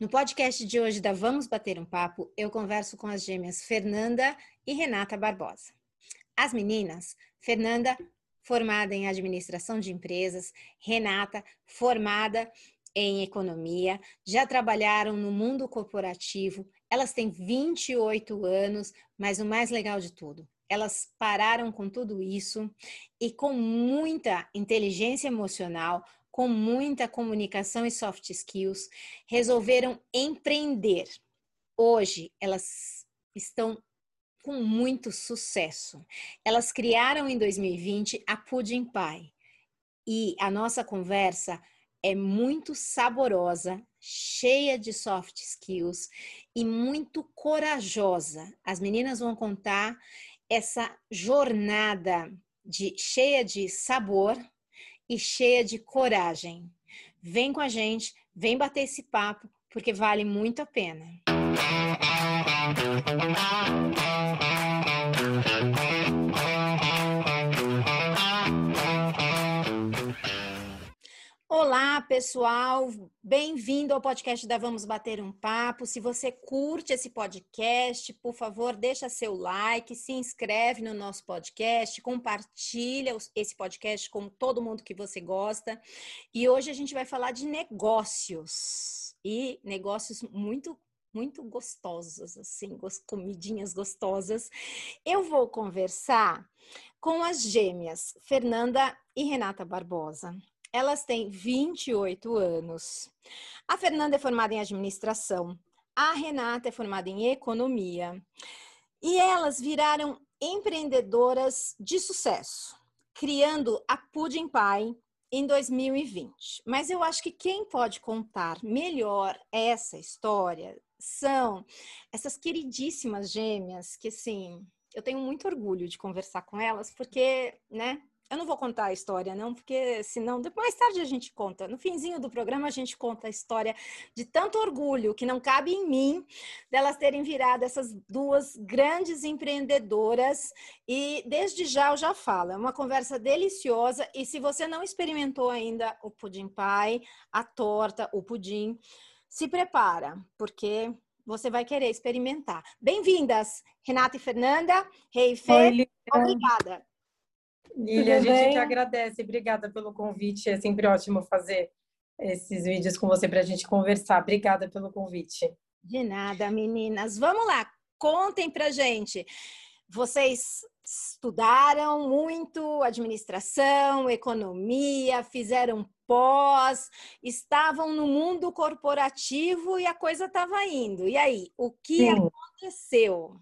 No podcast de hoje da Vamos Bater um Papo, eu converso com as gêmeas Fernanda e Renata Barbosa. As meninas, Fernanda, formada em administração de empresas, Renata, formada em economia, já trabalharam no mundo corporativo. Elas têm 28 anos, mas o mais legal de tudo, elas pararam com tudo isso e com muita inteligência emocional, com muita comunicação e soft skills, resolveram empreender. Hoje, elas estão com muito sucesso. Elas criaram em 2020 a Pudding Pie. E a nossa conversa é muito saborosa, cheia de soft skills e muito corajosa. As meninas vão contar essa jornada de cheia de sabor e cheia de coragem. Vem com a gente, vem bater esse papo, porque vale muito a pena. Pessoal, bem-vindo ao podcast da Vamos Bater um Papo. Se você curte esse podcast, por favor, deixa seu like, se inscreve no nosso podcast, compartilha esse podcast com todo mundo que você gosta. E hoje a gente vai falar de negócios e negócios muito muito gostosos, assim, comidinhas gostosas. Eu vou conversar com as gêmeas Fernanda e Renata Barbosa. Elas têm 28 anos. A Fernanda é formada em administração, a Renata é formada em economia. E elas viraram empreendedoras de sucesso, criando a Pudding Pie em 2020. Mas eu acho que quem pode contar melhor essa história são essas queridíssimas gêmeas que assim, eu tenho muito orgulho de conversar com elas, porque, né, eu não vou contar a história, não, porque senão mais tarde a gente conta. No finzinho do programa a gente conta a história de tanto orgulho que não cabe em mim delas terem virado essas duas grandes empreendedoras. E desde já eu já falo, é uma conversa deliciosa. E se você não experimentou ainda o pudim pai, a torta, o pudim, se prepara, porque você vai querer experimentar. Bem-vindas, Renata e Fernanda. Rei hey, Fê, obrigada. Lília, a gente que agradece. Obrigada pelo convite. É sempre ótimo fazer esses vídeos com você para a gente conversar. Obrigada pelo convite. De nada, meninas. Vamos lá, contem para gente. Vocês estudaram muito administração, economia, fizeram pós, estavam no mundo corporativo e a coisa estava indo. E aí, o que Sim. aconteceu?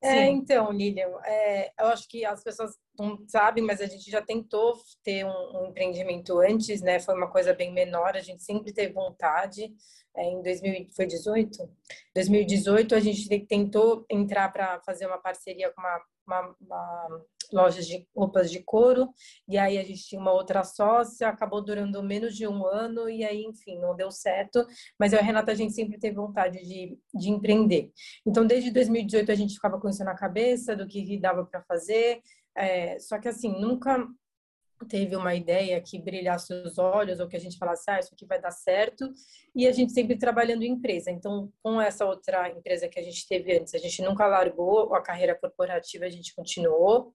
É, então, Lilian, é, eu acho que as pessoas não sabem, mas a gente já tentou ter um, um, empreendimento antes, né? Foi uma coisa bem menor, a gente sempre teve vontade. É, em 2018, 2018 a gente tentou entrar para fazer uma parceria com uma, uma, uma lojas de roupas de couro, e aí a gente tinha uma outra sócia, acabou durando menos de um ano, e aí, enfim, não deu certo, mas eu e a Renata, a gente sempre teve vontade de, de empreender. Então, desde 2018, a gente ficava com isso na cabeça, do que dava para fazer, é, só que, assim, nunca teve uma ideia que brilhasse os olhos ou que a gente falasse, ah, isso aqui vai dar certo, e a gente sempre trabalhando em empresa. Então, com essa outra empresa que a gente teve antes, a gente nunca largou a carreira corporativa, a gente continuou.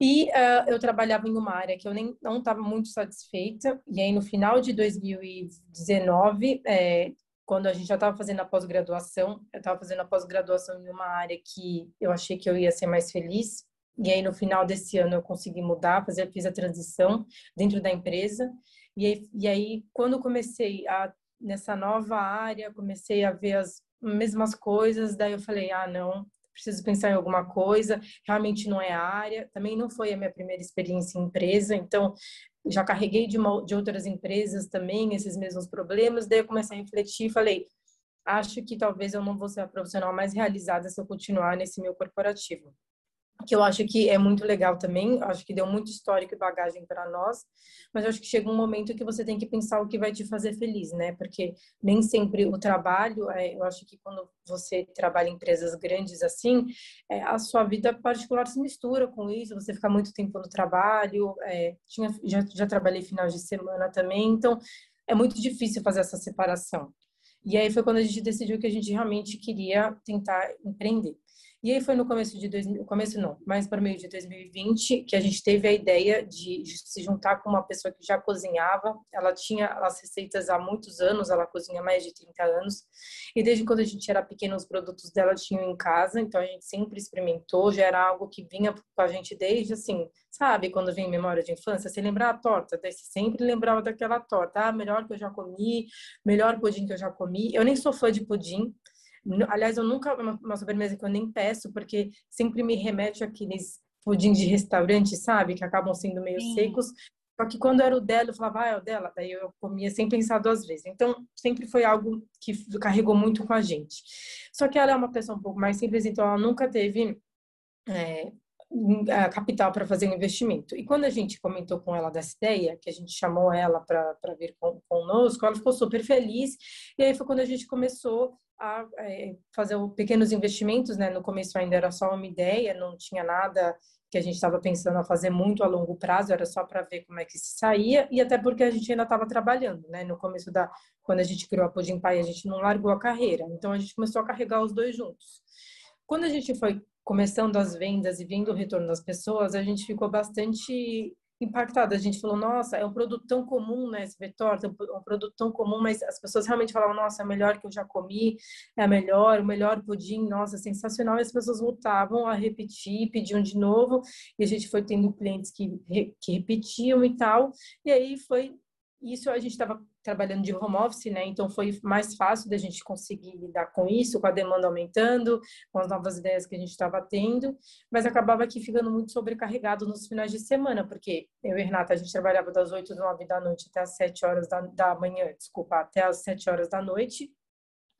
E uh, eu trabalhava em uma área que eu nem não estava muito satisfeita. E aí, no final de 2019, é, quando a gente já estava fazendo a pós-graduação, eu estava fazendo a pós-graduação em uma área que eu achei que eu ia ser mais feliz. E aí, no final desse ano, eu consegui mudar, fazer, fiz a transição dentro da empresa. E aí, e aí quando comecei a, nessa nova área, comecei a ver as mesmas coisas, daí eu falei, ah, não, preciso pensar em alguma coisa, realmente não é a área. Também não foi a minha primeira experiência em empresa, então já carreguei de, uma, de outras empresas também esses mesmos problemas. Daí eu comecei a refletir e falei, acho que talvez eu não vou ser a profissional mais realizada se eu continuar nesse meu corporativo que eu acho que é muito legal também, acho que deu muito histórico e bagagem para nós, mas acho que chega um momento que você tem que pensar o que vai te fazer feliz, né? Porque nem sempre o trabalho, é, eu acho que quando você trabalha em empresas grandes assim, é, a sua vida particular se mistura com isso, você fica muito tempo no trabalho, é, tinha, já, já trabalhei final de semana também, então é muito difícil fazer essa separação. E aí foi quando a gente decidiu que a gente realmente queria tentar empreender. E aí foi no começo de 2000, começo não, mais para meio de 2020, que a gente teve a ideia de, de, se juntar com uma pessoa que já cozinhava. Ela tinha as receitas há muitos anos, ela cozinha mais de 30 anos. E desde quando a gente era pequeno, os produtos dela tinham em casa, então a gente sempre experimentou, já era algo que vinha com a gente desde assim, sabe, quando vem memória de infância, você lembrar a torta, daí você sempre lembrava daquela torta, ah, melhor que eu já comi, melhor pudim que eu já comi. Eu nem sou fã de pudim, Aliás, eu nunca, uma, uma sobremesa que eu nem peço, porque sempre me remete àqueles pudim de restaurante, sabe? Que acabam sendo meio Sim. secos. Só que quando era o dela, eu falava, ah, é o dela. Daí eu comia sem pensar duas vezes. Então, sempre foi algo que carregou muito com a gente. Só que ela é uma pessoa um pouco mais simples, então ela nunca teve é, capital para fazer um investimento. E quando a gente comentou com ela dessa ideia, que a gente chamou ela para vir com, conosco, ela ficou super feliz. E aí foi quando a gente começou a é, fazer pequenos investimentos, né? No começo ainda era só uma ideia, não tinha nada que a gente estava pensando a fazer muito a longo prazo, era só para ver como é que se saía e até porque a gente ainda estava trabalhando, né? No começo da quando a gente criou a Pudim Pai, a gente não largou a carreira, então a gente começou a carregar os dois juntos. Quando a gente foi começando as vendas e vendo o retorno das pessoas, a gente ficou bastante impactada. A gente falou, nossa, é um produto tão comum, né? Esse torta, é um produto tão comum, mas as pessoas realmente falavam, nossa, é melhor que eu já comi, é melhor, o melhor pudim, nossa, sensacional. E as pessoas voltavam a repetir, pediam de novo, e a gente foi tendo clientes que, que repetiam e tal. E aí foi isso a gente estava trabalhando de home office, né? Então foi mais fácil da gente conseguir lidar com isso, com a demanda aumentando, com as novas ideias que a gente estava tendo, mas acabava aqui ficando muito sobrecarregado nos finais de semana, porque eu e Renata, a gente trabalhava das 8 às 9 da noite até as 7 horas da, da manhã, desculpa, até as 7 horas da noite.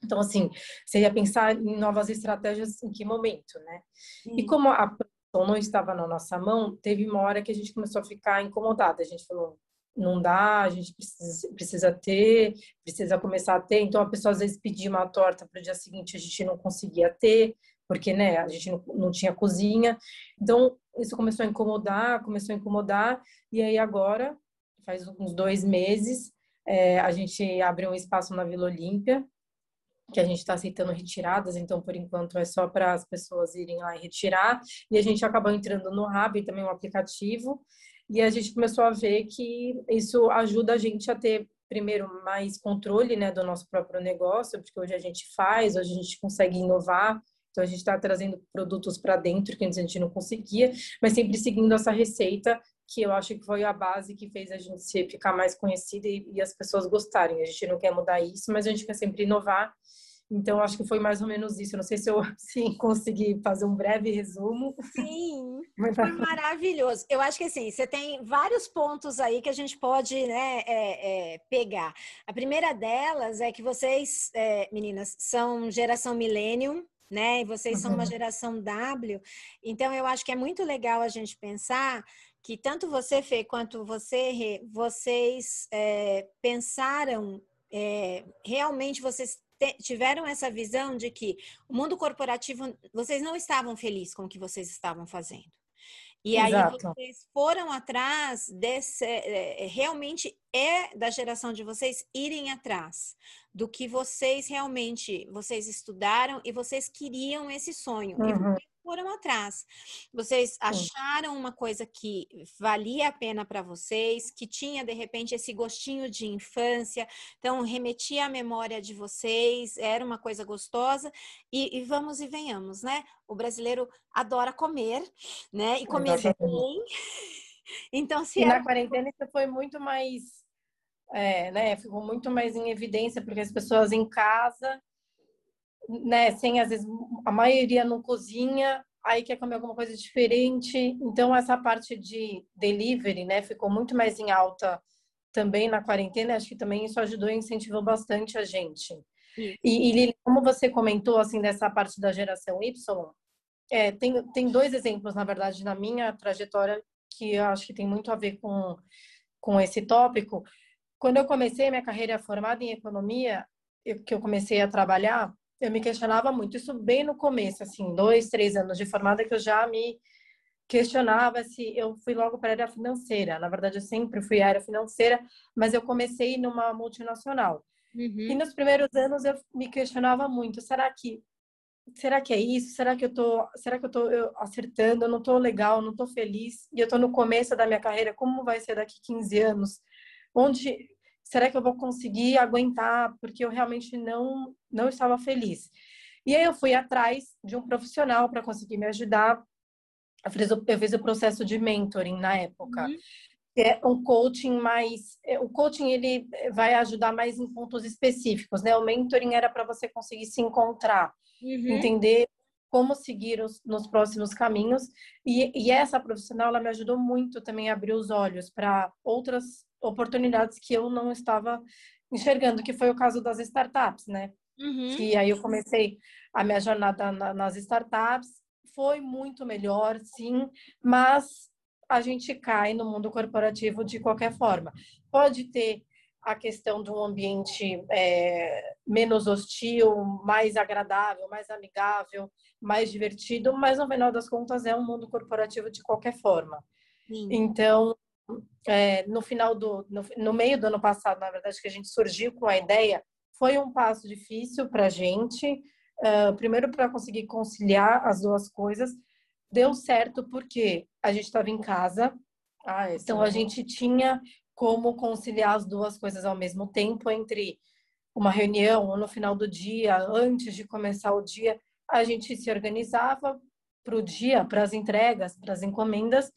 Então, assim, você ia pensar em novas estratégias em que momento, né? Sim. E como a produção não estava na nossa mão, teve uma hora que a gente começou a ficar incomodada. A gente falou, não dá, a gente precisa, precisa ter, precisa começar a ter. Então, a pessoa às vezes pedia uma torta para o dia seguinte, a gente não conseguia ter, porque né, a gente não, não tinha cozinha. Então, isso começou a incomodar, começou a incomodar, e aí agora, faz uns dois meses, é, a gente abriu um espaço na Vila Olímpia, que a gente está aceitando retiradas, então por enquanto é só para as pessoas irem lá e retirar. E a gente acabou entrando no Rab, também um aplicativo, e a gente começou a ver que isso ajuda a gente a ter primeiro mais controle né do nosso próprio negócio porque hoje a gente faz hoje a gente consegue inovar. Então a gente está trazendo produtos para dentro que antes a gente não conseguia mas sempre seguindo essa receita que eu acho que foi a base que fez a gente ficar mais conhecida e, e as pessoas gostarem. A gente não quer mudar isso mas a gente quer sempre inovar então, acho que foi mais ou menos isso. Não sei se eu sim, consegui fazer um breve resumo. Sim, foi maravilhoso. Eu acho que assim, você tem vários pontos aí que a gente pode né, é, é, pegar. A primeira delas é que vocês, é, meninas, são geração millennium, né? E vocês são uma uhum. geração W. Então, eu acho que é muito legal a gente pensar que tanto você, Fê, quanto você, Rê, vocês é, pensaram é, realmente vocês tiveram essa visão de que o mundo corporativo, vocês não estavam felizes com o que vocês estavam fazendo. E Exato. aí vocês foram atrás desse. É, realmente é da geração de vocês irem atrás do que vocês realmente vocês estudaram e vocês queriam esse sonho. Uhum. E foram atrás. Vocês acharam uma coisa que valia a pena para vocês, que tinha de repente esse gostinho de infância, então remetia à memória de vocês, era uma coisa gostosa e, e vamos e venhamos, né? O brasileiro adora comer, né? E comer bem. Então, se e era... na quarentena isso foi muito mais, é, né? Ficou muito mais em evidência porque as pessoas em casa né, sem às vezes a maioria não cozinha, aí quer comer alguma coisa diferente. Então essa parte de delivery, né, ficou muito mais em alta também na quarentena. Acho que também isso ajudou e incentivou bastante a gente. E, e como você comentou assim dessa parte da geração Y, é, tem, tem dois exemplos na verdade na minha trajetória que eu acho que tem muito a ver com com esse tópico. Quando eu comecei minha carreira formada em economia, eu, que eu comecei a trabalhar, eu me questionava muito. Isso bem no começo, assim, dois, três anos de formada, que eu já me questionava se eu fui logo para a área financeira. Na verdade, eu sempre fui área financeira, mas eu comecei numa multinacional. Uhum. E nos primeiros anos eu me questionava muito, será que será que é isso? Será que eu tô, será que eu tô acertando? Eu não tô legal, não tô feliz. E eu tô no começo da minha carreira, como vai ser daqui 15 anos? Onde será que eu vou conseguir aguentar? Porque eu realmente não não estava feliz. E aí eu fui atrás de um profissional para conseguir me ajudar. Eu fiz, o, eu fiz o processo de mentoring na época. Uhum. É um coaching mais, é, o coaching ele vai ajudar mais em pontos específicos, né? O mentoring era para você conseguir se encontrar, uhum. entender como seguir os, nos próximos caminhos. E, e, essa profissional ela me ajudou muito também a abrir os olhos para outras oportunidades que eu não estava enxergando, que foi o caso das startups, né? Uhum. Que aí eu comecei a minha jornada na, nas startups, foi muito melhor, sim, mas a gente cai no mundo corporativo de qualquer forma. Pode ter a questão de um ambiente é, menos hostil, mais agradável, mais amigável, mais divertido, mas no final das contas é um mundo corporativo de qualquer forma. Sim. Então, é, no final do, no, no, meio do ano passado, na verdade, que a gente surgiu com a ideia, foi um passo difícil para a gente. Uh, primeiro para conseguir conciliar as duas coisas, deu certo porque a gente estava em casa, ah, então a gente tinha como conciliar as duas coisas ao mesmo tempo entre uma reunião ou no final do dia, antes de começar o dia, a gente se organizava para o dia, para as entregas, para as encomendas.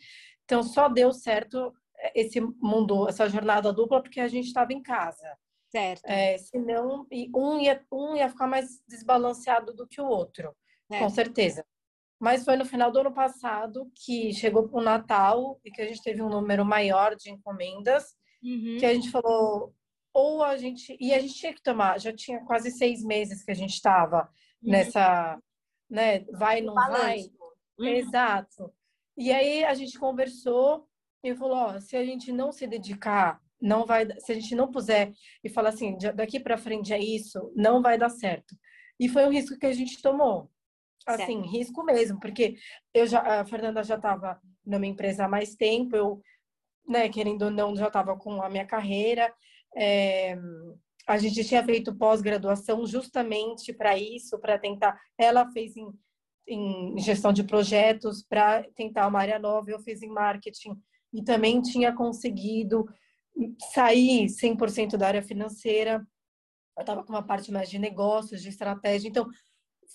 Então só deu certo esse mundo, essa jornada dupla porque a gente estava em casa. Certo. É, senão um ia, um ia ficar mais desbalanceado do que o outro, certo. com certeza. Mas foi no final do ano passado que chegou para o Natal e que a gente teve um número maior de encomendas, uhum. que a gente falou, ou a gente. E a gente tinha que tomar, já tinha quase seis meses que a gente estava uhum. nessa. Né, vai, não vai. Uhum. Exato. E aí a gente conversou e falou: ó, se a gente não se dedicar, não vai. Se a gente não puser e falar assim, daqui para frente é isso, não vai dar certo. E foi um risco que a gente tomou assim, certo. risco mesmo, porque eu já, a Fernanda já estava numa empresa há mais tempo, eu, né, querendo ou não, já estava com a minha carreira. É, a gente tinha feito pós-graduação justamente para isso, para tentar. Ela fez em, em gestão de projetos para tentar uma área nova, eu fiz em marketing e também tinha conseguido sair 100% da área financeira. Eu estava com uma parte mais de negócios, de estratégia. Então,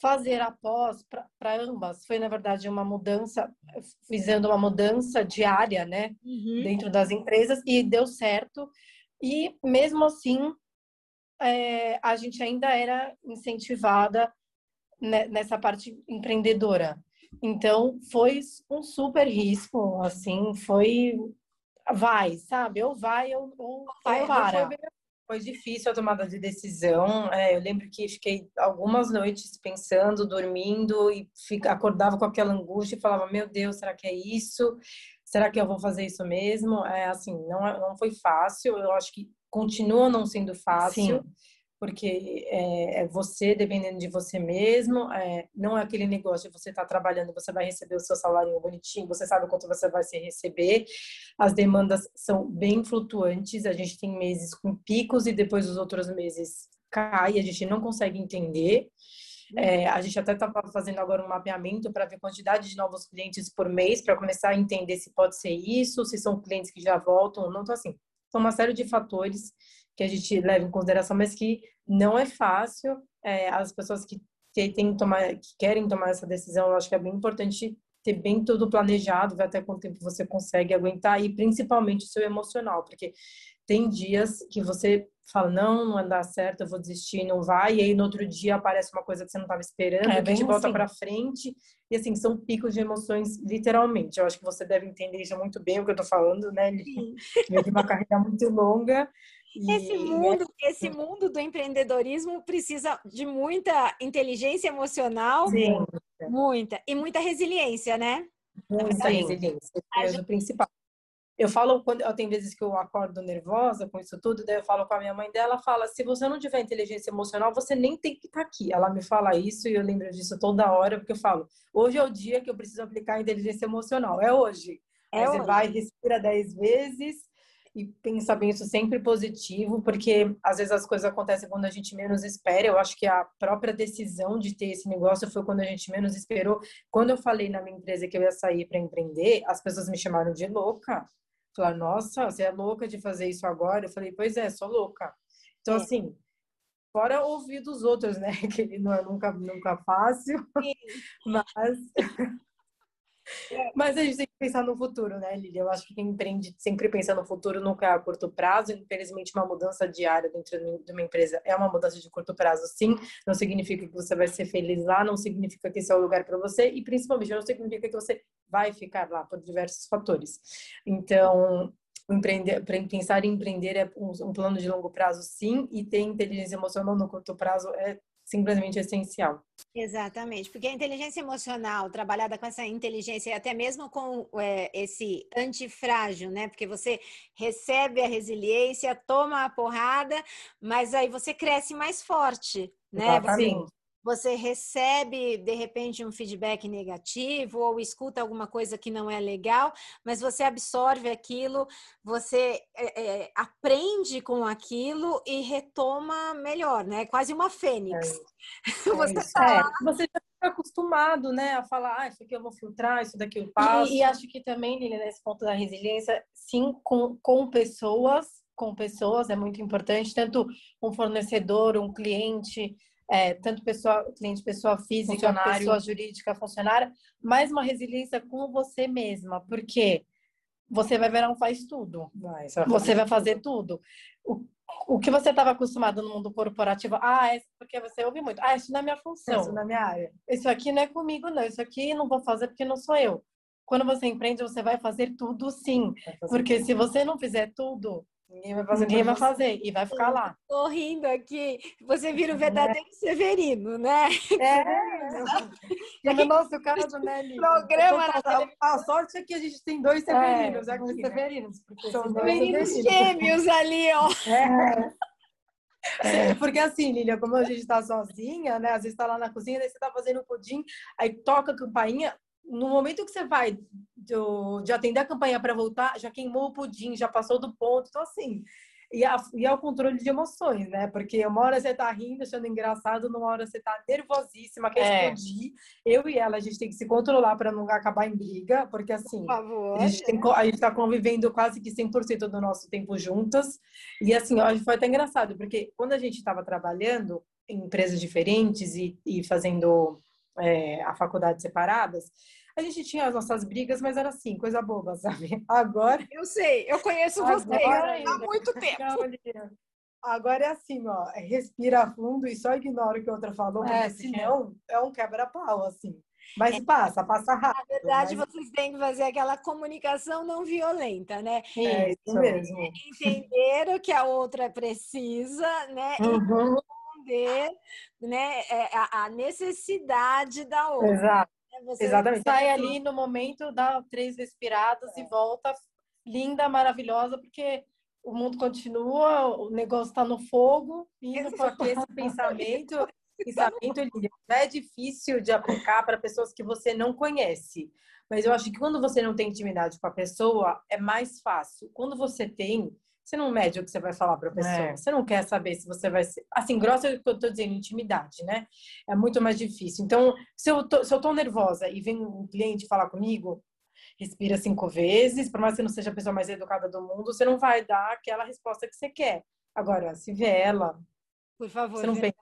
fazer após para ambas foi na verdade uma mudança fazendo uma mudança diária né uhum. dentro das empresas e deu certo e mesmo assim é, a gente ainda era incentivada nessa parte empreendedora então foi um super risco assim foi vai sabe ou vai ou, ou, vai, para foi difícil a tomada de decisão. É, eu lembro que fiquei algumas noites pensando, dormindo e fica, acordava com aquela angústia e falava: Meu Deus, será que é isso? Será que eu vou fazer isso mesmo? É assim, não, não foi fácil. Eu acho que continua não sendo fácil. Sim porque é, é, você dependendo de você mesmo, é, não é aquele negócio de você estar tá trabalhando, você vai receber o seu salário bonitinho, você sabe quanto você vai se receber. As demandas são bem flutuantes, a gente tem meses com picos e depois os outros meses cai, a gente não consegue entender. É, a gente até estava fazendo agora um mapeamento para ver quantidade de novos clientes por mês, para começar a entender se pode ser isso, se são clientes que já voltam ou não. Então, assim, são uma série de fatores que a gente leva em consideração, mas que não é fácil. É, as pessoas que, que, tem tomar, que querem tomar essa decisão, eu acho que é bem importante ter bem tudo planejado, ver até quanto tempo você consegue aguentar e principalmente o seu emocional, porque tem dias que você fala, não, não vai dar certo, eu vou desistir, não vai, e aí no outro dia aparece uma coisa que você não estava esperando, é, que te volta assim. para frente, e assim, são picos de emoções, literalmente. Eu acho que você deve entender já muito bem o que eu tô falando, né, Lili? uma carreira muito longa, esse mundo, esse mundo do empreendedorismo precisa de muita inteligência emocional, Sim. muita e muita resiliência, né? Muita Sim. resiliência, é gente... o principal. Eu falo quando eu tenho vezes que eu acordo nervosa com isso tudo, daí eu falo com a minha mãe dela, fala: "Se você não tiver inteligência emocional, você nem tem que estar aqui". Ela me fala isso e eu lembro disso toda hora, porque eu falo: "Hoje é o dia que eu preciso aplicar a inteligência emocional, é hoje". É hoje. você vai, respira dez vezes, e pensar bem isso sempre positivo, porque às vezes as coisas acontecem quando a gente menos espera. Eu acho que a própria decisão de ter esse negócio foi quando a gente menos esperou. Quando eu falei na minha empresa que eu ia sair para empreender, as pessoas me chamaram de louca. Falaram, nossa, você é louca de fazer isso agora? Eu falei, pois é, sou louca. Então, é. assim, fora ouvir dos outros, né? Que não é nunca, nunca fácil, Sim. mas mas a gente tem que pensar no futuro, né, Lili? Eu acho que quem empreende sempre pensa no futuro, nunca é a curto prazo. Infelizmente, uma mudança diária dentro de uma empresa é uma mudança de curto prazo, sim. Não significa que você vai ser feliz lá, não significa que esse é o lugar para você e, principalmente, não significa que você vai ficar lá por diversos fatores. Então, empreender, pensar em empreender é um, plano de longo prazo, sim, e ter inteligência emocional no curto prazo é simplesmente essencial. Exatamente, porque a inteligência emocional, trabalhada com essa inteligência e até mesmo com é, esse antifrágil, né? Porque você recebe a resiliência, toma a porrada, mas aí você cresce mais forte, né? Exatamente. Você você recebe de repente um feedback negativo ou escuta alguma coisa que não é legal, mas você absorve aquilo, você é, é, aprende com aquilo e retoma melhor, né? Quase uma fênix. É você, tá... é, você já fica acostumado, né, a falar, ah, isso aqui eu vou filtrar, isso daqui eu passo. E, e acho que também, Lili, nesse ponto da resiliência, sim, com, com pessoas, com pessoas é muito importante, tanto um fornecedor, um cliente, é, tanto pessoa, cliente, pessoa física, pessoa jurídica, funcionária, mas uma resiliência com você mesma, porque você vai ver, não faz tudo. Vai, você, vai você vai fazer tudo. O, o que você estava acostumado no mundo corporativo, ah, é porque você ouve muito, ah, isso não é minha função, isso não é minha área. Isso aqui não é comigo, não, isso aqui não vou fazer porque não sou eu. Quando você empreende, você vai fazer tudo sim, fazer porque tudo. se você não fizer tudo, Ninguém vai fazer. Ninguém vai fazer e vai ficar lá. Tô rindo aqui. Você vira o verdadeiro é. Severino, né? É. é. Nossa, o cara do Nelly. Programa. A, a sorte é que a gente tem dois Severinos é. Dois né? Severinos. Porque São Severinos gêmeos ali, ó. É. É. Porque assim, Lilia, como a gente tá sozinha, né? Às vezes tá lá na cozinha, daí você tá fazendo pudim, aí toca a campainha, no momento que você vai do, de atender a campanha para voltar, já queimou o pudim, já passou do ponto. Então, assim, e, a, e é o controle de emoções, né? Porque uma hora você tá rindo, achando engraçado, numa hora você tá nervosíssima, quer é. explodir. Eu e ela, a gente tem que se controlar para não acabar em briga, porque assim, a gente, tem, a gente tá convivendo quase que 100% do nosso tempo juntas. E assim, ó, foi até engraçado, porque quando a gente estava trabalhando em empresas diferentes e, e fazendo é, a faculdade separadas, a gente tinha as nossas brigas, mas era assim, coisa boba, sabe? Agora. Eu sei, eu conheço você há muito tempo. Agora é assim, ó, é respira fundo e só ignora o que a outra falou, porque é, senão é um quebra-pau, assim. Mas é. passa, passa rápido. Na verdade, mas... vocês têm que fazer aquela comunicação não violenta, né? É isso mesmo. Entender o que a outra precisa, né? Uhum responder né, é, a, necessidade da outra. Exato. Né? Você Exatamente. Sai ali no momento, dá três respiradas é. e volta linda, maravilhosa, porque o mundo continua, o negócio está no fogo. E porque esse pensamento, pensamento é difícil de aplicar para pessoas que você não conhece. Mas eu acho que quando você não tem intimidade com a pessoa, é mais fácil. Quando você tem, você não mede o que você vai falar para a pessoa. É. Você não quer saber se você vai ser. Assim, grossa é o que eu estou dizendo, intimidade, né? É muito mais difícil. Então, se eu tô, se eu tô nervosa e vem um cliente falar comigo, respira cinco vezes, por mais que você não seja a pessoa mais educada do mundo, você não vai dar aquela resposta que você quer. Agora, se vê ela. Por favor, você não pensa.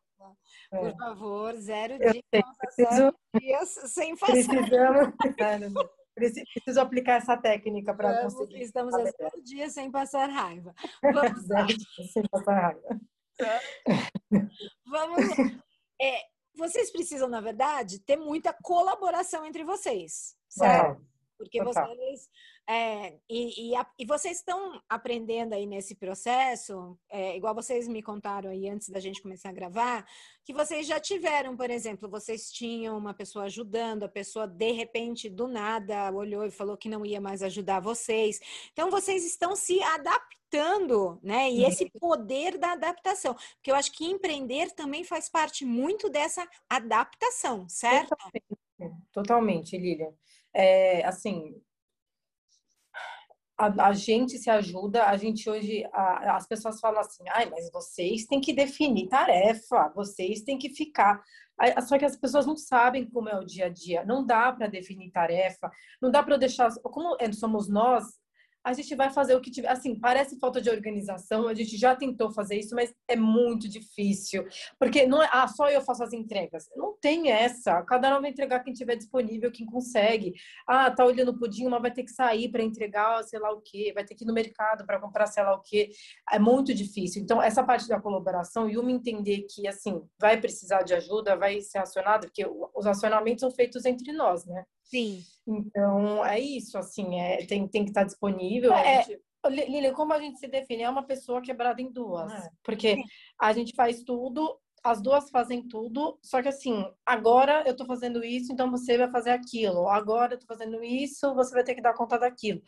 Por é. favor, zero dias, preciso... dias sem fazer. Precisamos. Preciso aplicar essa técnica para conseguir. Estamos a zero dias sem passar raiva. Vamos lá. sem passar raiva. Vamos lá. É, vocês precisam, na verdade, ter muita colaboração entre vocês, certo? Porque vocês é, e, e, a, e, vocês estão aprendendo aí nesse processo, é, igual vocês me contaram aí antes da gente começar a gravar, que vocês já tiveram, por exemplo, vocês tinham uma pessoa ajudando, a pessoa de repente do nada olhou e falou que não ia mais ajudar vocês. Então vocês estão se adaptando, né? E esse uhum. poder da adaptação, porque eu acho que empreender também faz parte muito dessa adaptação, certo? Totalmente, Totalmente Lilian. É, assim, a, a, gente se ajuda, a gente hoje, a, as pessoas falam assim, ai, mas vocês têm que definir tarefa, vocês têm que ficar. Só que as pessoas não sabem como é o dia a dia, não dá para definir tarefa, não dá para deixar. Como somos nós, a gente vai fazer o que tiver. Assim, parece falta de organização, a gente já tentou fazer isso, mas é muito difícil. Porque não é, ah, só eu faço as entregas. Não tem essa. Cada um vai entregar quem tiver disponível, quem consegue. Ah, tá olhando o pudim, mas vai ter que sair para entregar, sei lá o quê, vai ter que ir no mercado para comprar, sei lá o quê. É muito difícil. Então, essa parte da colaboração e uma entender que, assim, vai precisar de ajuda, vai ser acionado, porque os acionamentos são feitos entre nós, né? Sim. Então, é isso, assim, é, tem, tem que estar disponível. É, gente... Lilian, como a gente se define? É uma pessoa quebrada em duas. É. Porque Sim. a gente faz tudo, as duas fazem tudo, só que assim, agora eu tô fazendo isso, então você vai fazer aquilo. Agora eu tô fazendo isso, você vai ter que dar conta daquilo.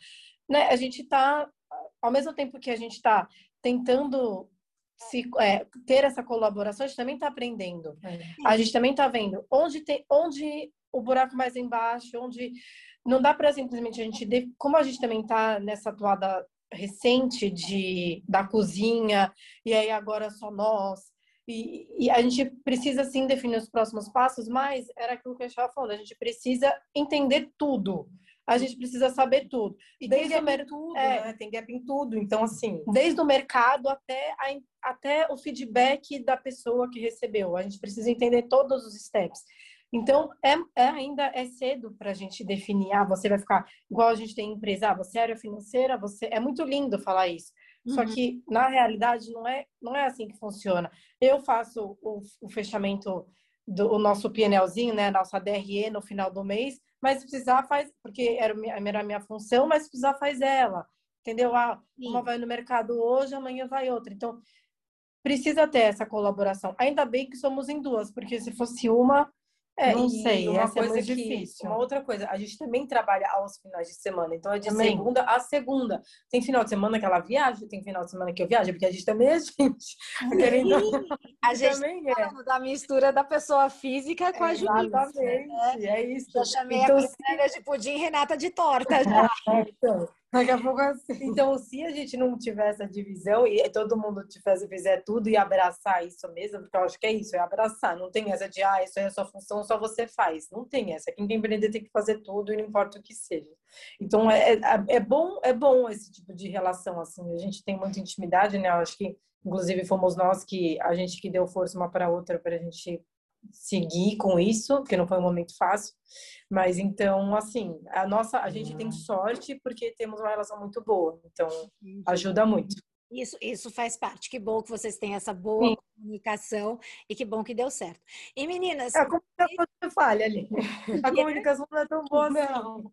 Né? A gente tá, ao mesmo tempo que a gente tá tentando se, é, ter essa colaboração, a gente também está aprendendo. É. A gente também está vendo onde tem, onde o buraco mais embaixo, onde não dá para simplesmente a gente, como a gente também está nessa atuada recente de da cozinha e aí agora só nós e, e, a gente precisa sim definir os próximos passos, mas era aquilo que eu estava falando, a gente precisa entender tudo. A gente precisa saber tudo. E desde tem gap em tudo, é, né? Tem gap em tudo. Então, assim. Desde o mercado até, a, até o feedback da pessoa que recebeu. A gente precisa entender todos os steps. Então, é, é ainda é cedo para a gente definir, ah, você vai ficar igual a gente tem empresa, ah, você é área financeira, você é muito lindo falar isso. Uhum. Só que na realidade não é não é assim que funciona. Eu faço o, o fechamento do nosso PNLzinho, né, nossa DRE no final do mês, mas se precisar faz, porque era, era a minha função, mas se precisar faz ela, entendeu? Ah, uma vai no mercado hoje, amanhã vai outra. Então, precisa ter essa colaboração. Ainda bem que somos em duas, porque se fosse uma, é, não sei, uma essa é coisa é que, difícil. Uma outra coisa, a gente também trabalha aos finais de semana, então é de também. segunda a segunda. Tem final de semana que ela viaja, tem final de semana que eu viajo, porque a gente também é gente. Querendo... A gente também tá é. da mistura da pessoa física com a jurídica. Exatamente, né? é isso. Eu chamei então, a se... de pudim Renata de torta já. É, então, Daqui a pouco assim. Então, se a gente não tiver essa divisão e todo mundo tivesse, fizer tudo e abraçar isso mesmo, porque eu acho que é isso, é abraçar. Não tem essa de, ah, isso é a sua função, só você faz. Não tem essa. Quem tem empreender tem que fazer tudo e não importa o que seja. Então, é, é, é, bom, é bom esse tipo de relação, assim. A gente tem muita intimidade, né? Eu acho que, inclusive, fomos nós que, a gente que deu força uma para outra para a gente seguir com isso, porque não foi um momento fácil. Mas então, assim, a nossa, a gente tem sorte porque temos uma relação muito boa. Então, ajuda muito. Isso, isso faz parte. Que bom que vocês têm essa boa Sim. comunicação e que bom que deu certo. E meninas. É, a comunicação e... falha ali. A comunicação não é tão boa, não. Não,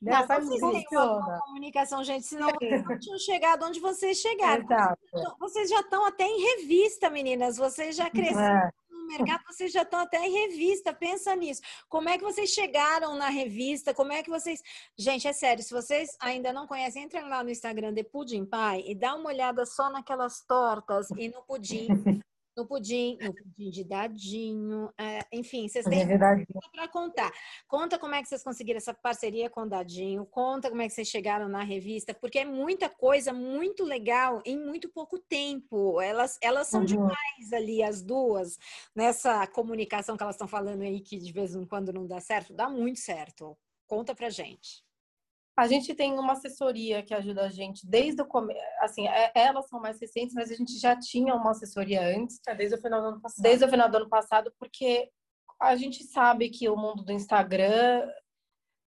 Nessa vocês têm uma boa comunicação, gente, senão vocês não tinham chegado onde vocês chegaram. Exato. Vocês já estão até em revista, meninas. Vocês já cresceram. É mercado, vocês já estão até em revista, pensa nisso. Como é que vocês chegaram na revista? Como é que vocês. Gente, é sério, se vocês ainda não conhecem, entrem lá no Instagram de Pudim Pai e dá uma olhada só naquelas tortas e no pudim. no pudim, no pudim de dadinho, é, enfim, vocês têm para contar. Conta como é que vocês conseguiram essa parceria com o Dadinho, conta como é que vocês chegaram na revista, porque é muita coisa muito legal em muito pouco tempo. Elas, elas são uhum. demais ali, as duas, nessa comunicação que elas estão falando aí, que de vez em quando não dá certo, dá muito certo. Conta pra gente. A gente tem uma assessoria que ajuda a gente desde o começo. Assim, é, elas são mais recentes, mas a gente já tinha uma assessoria antes. É, desde o final do ano passado. Desde o final do ano passado, porque a gente sabe que o mundo do Instagram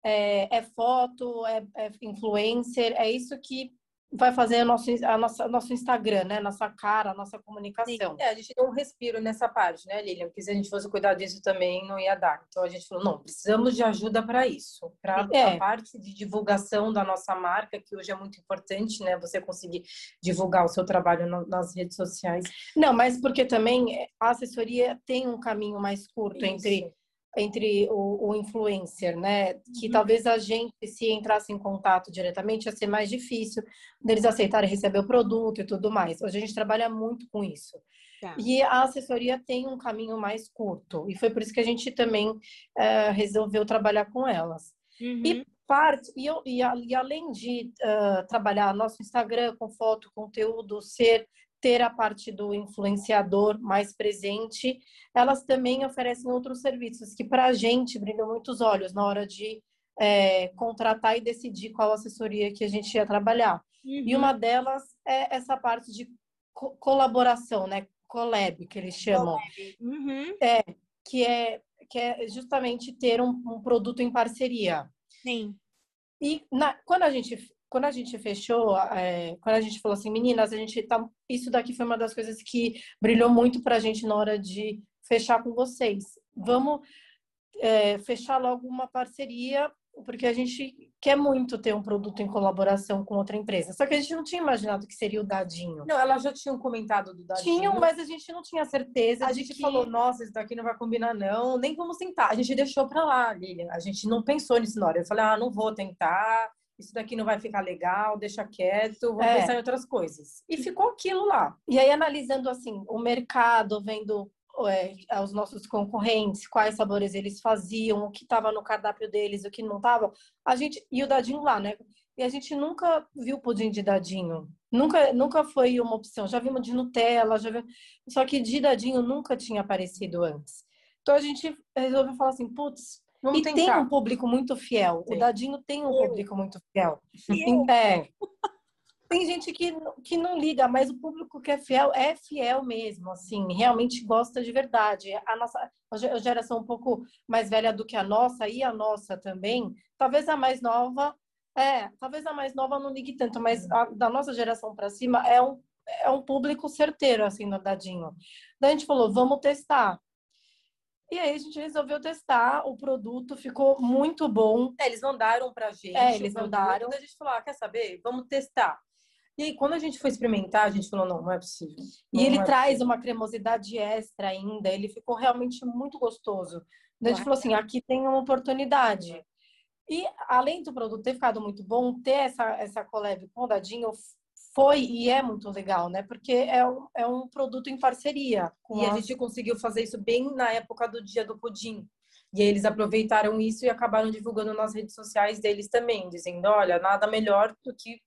é, é foto, é, é influencer, é isso que vai fazer a nosso, a nossa, nosso Instagram, né? Nossa cara, a nossa comunicação. É, a gente deu um respiro nessa parte, né, Lilian? Porque se a gente fosse cuidar disso também não ia dar. Então a gente falou, não, precisamos de ajuda para isso. Para é. a parte de divulgação da nossa marca, que hoje é muito importante, né? Você conseguir divulgar o seu trabalho no, nas redes sociais. Não, mas porque também a assessoria tem um caminho mais curto isso. entre entre o, o, influencer, né? Que uhum. talvez a gente, se entrasse em contato diretamente, ia ser mais difícil deles aceitarem receber o produto e tudo mais. Hoje a gente trabalha muito com isso. Tá. E a assessoria tem um caminho mais curto. E foi por isso que a gente também uh, resolveu trabalhar com elas. Uhum. E parte, e, eu, e, a, e além de uh, trabalhar nosso Instagram com foto, conteúdo, ser ter a parte do influenciador mais presente, elas também oferecem outros serviços que para a gente brilham muitos olhos na hora de é, contratar e decidir qual assessoria que a gente ia trabalhar. Uhum. E uma delas é essa parte de co colaboração, né? Collab, que eles chamam. Uhum. É, que é, que é justamente ter um, um produto em parceria. Sim. E na, quando a gente quando a gente fechou, é, quando a gente falou assim, meninas, a gente tá, isso daqui foi uma das coisas que brilhou muito para a gente na hora de fechar com vocês. Vamos é, fechar logo uma parceria, porque a gente quer muito ter um produto em colaboração com outra empresa. Só que a gente não tinha imaginado que seria o Dadinho. Não, elas já tinham comentado do Dadinho. Tinham, mas a gente não tinha certeza. A gente que... falou, nossa, isso daqui não vai combinar, não. Nem vamos tentar. A gente deixou para lá, Lilian. A gente não pensou nisso na hora. Eu falei, ah, não vou tentar isso daqui não vai ficar legal, deixa quieto, vou é. pensar em outras coisas. E ficou aquilo lá. E aí, analisando assim, o mercado, vendo é, os nossos concorrentes, quais sabores eles faziam, o que estava no cardápio deles, o que não estava, a gente. E o dadinho lá, né? E a gente nunca viu pudim de dadinho. Nunca, nunca foi uma opção. Já vimos de Nutella, já vimos... só que de dadinho nunca tinha aparecido antes. Então a gente resolveu falar assim, putz, Vamos e tentar. tem um público muito fiel. Sim. O Dadinho tem um público muito fiel. É. Tem gente que, que não liga, mas o público que é fiel é fiel mesmo, assim, realmente gosta de verdade. A nossa a geração um pouco mais velha do que a nossa e a nossa também, talvez a mais nova, é, talvez a mais nova não ligue tanto, mas a, da nossa geração para cima é um, é um público certeiro, assim, no Dadinho. Daí a gente falou, vamos testar. E aí a gente resolveu testar, o produto ficou muito bom. É, eles mandaram pra gente. É, eles mandaram. A gente falou, ah, quer saber? Vamos testar. E aí, quando a gente foi experimentar, a gente falou, não, não é possível. Não, e ele é traz possível. uma cremosidade extra ainda, ele ficou realmente muito gostoso. Então, a gente falou assim, aqui tem uma oportunidade. E além do produto ter ficado muito bom, ter essa, essa collab com o Dadinho foi e é muito legal, né? Porque é um, é um produto em parceria. e a... a gente conseguiu fazer isso bem na época do dia do pudim. E eles aproveitaram isso e acabaram divulgando nas redes sociais deles também, dizendo: olha, nada melhor do que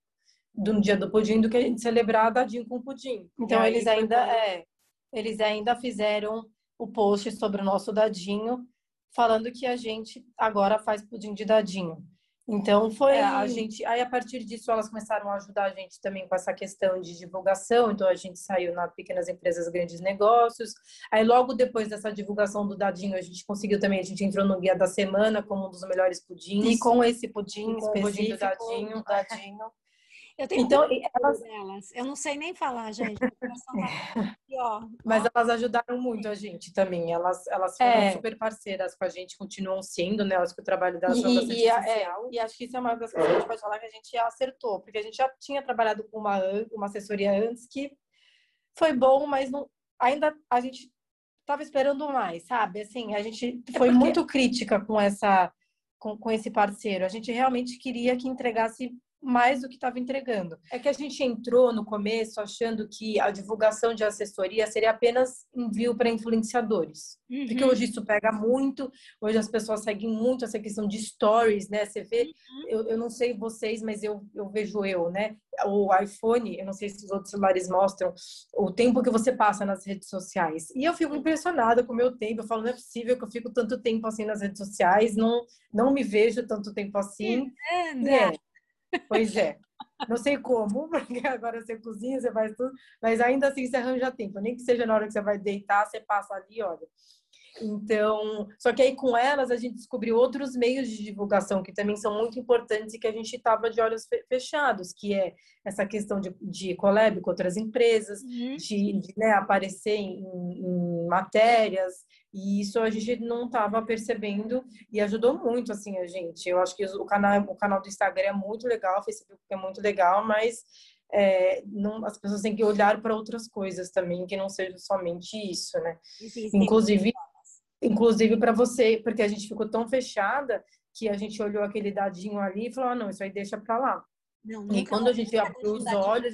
do dia do pudim do que a gente celebrar dadinho com pudim. Então eles ainda é, eles ainda fizeram o post sobre o nosso dadinho, falando que a gente agora faz pudim de dadinho. Então foi é, a gente, aí a partir disso elas começaram a ajudar a gente também com essa questão de divulgação. Então a gente saiu na pequenas empresas, grandes negócios. Aí logo depois dessa divulgação do dadinho, a gente conseguiu também, a gente entrou no guia da semana como um dos melhores pudins. E com esse pudim com específico, o pudim do dadinho, dadinho. Eu tenho então, elas... delas. Eu não sei nem falar, gente. Tá ó. Mas elas ajudaram muito a gente também. Elas, elas foram é. super parceiras com a gente, continuam sendo, né? Acho que o trabalho delas foi bastante e, é, e acho que isso é uma das coisas que a gente pode falar que a gente acertou, porque a gente já tinha trabalhado com uma, uma assessoria antes que foi bom, mas não, ainda a gente estava esperando mais, sabe? Assim, a gente é foi é porque... muito crítica com essa com, com esse parceiro. A gente realmente queria que entregasse mais do que estava entregando. É que a gente entrou no começo achando que a divulgação de assessoria seria apenas envio para influenciadores. Uhum. Porque hoje isso pega muito, hoje as pessoas seguem muito essa questão de stories, né? Você vê, uhum. eu, eu não sei vocês, mas eu, eu vejo eu, né? O iPhone, eu não sei se os outros celulares mostram o tempo que você passa nas redes sociais. E eu fico impressionada com o meu tempo. Eu falo, não é possível que eu fico tanto tempo assim nas redes sociais, não, não me vejo tanto tempo assim. É, né? Pois é. Não sei como, porque agora você cozinha, você faz tudo, mas ainda assim você arranja tempo. Nem que seja na hora que você vai deitar, você passa ali, olha. Então, só que aí com elas a gente descobriu outros meios de divulgação que também são muito importantes e que a gente estava de olhos fechados, que é essa questão de, de collab com outras empresas, uhum. de, de né, aparecer em, em matérias, e isso a gente não estava percebendo e ajudou muito, assim, a gente. Eu acho que o canal, o canal do Instagram é muito legal, o Facebook é muito legal, mas é, não, as pessoas têm que olhar para outras coisas também, que não seja somente isso, né? Inclusive, inclusive para você, porque a gente ficou tão fechada que a gente olhou aquele dadinho ali e falou, ah, não, isso aí deixa para lá. Não, e quando a gente abriu os olhos,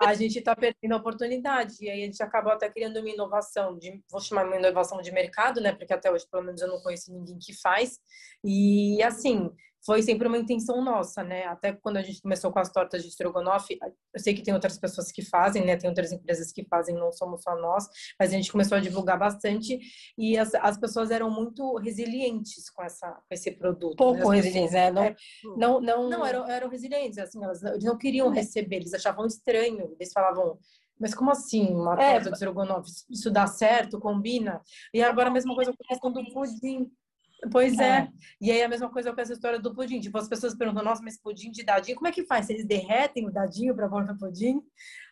a gente está perdendo a oportunidade. E aí a gente acabou até criando uma inovação, de, vou chamar uma inovação de mercado, né? Porque até hoje, pelo menos, eu não conheço ninguém que faz. E assim, foi sempre uma intenção nossa, né? Até quando a gente começou com as tortas de estrogonofe, eu sei que tem outras pessoas que fazem, né? Tem outras empresas que fazem, não somos só nós, mas a gente começou a divulgar bastante e as, as pessoas eram muito resilientes com, essa, com esse produto. Pouco né? resilientes, né? Não, é, não, não, não eram, eram resilientes, assim, elas não queriam receber, eles achavam estranho, eles falavam mas como assim, uma é, torta de estrogonofe? Isso dá certo, combina? E agora a mesma coisa com a questão do pudim. Pois é. é. E aí a mesma coisa com essa história do pudim. Tipo, as pessoas perguntam, nossa, mas pudim de dadinho, como é que faz? Eles derretem o dadinho para pôr no pudim?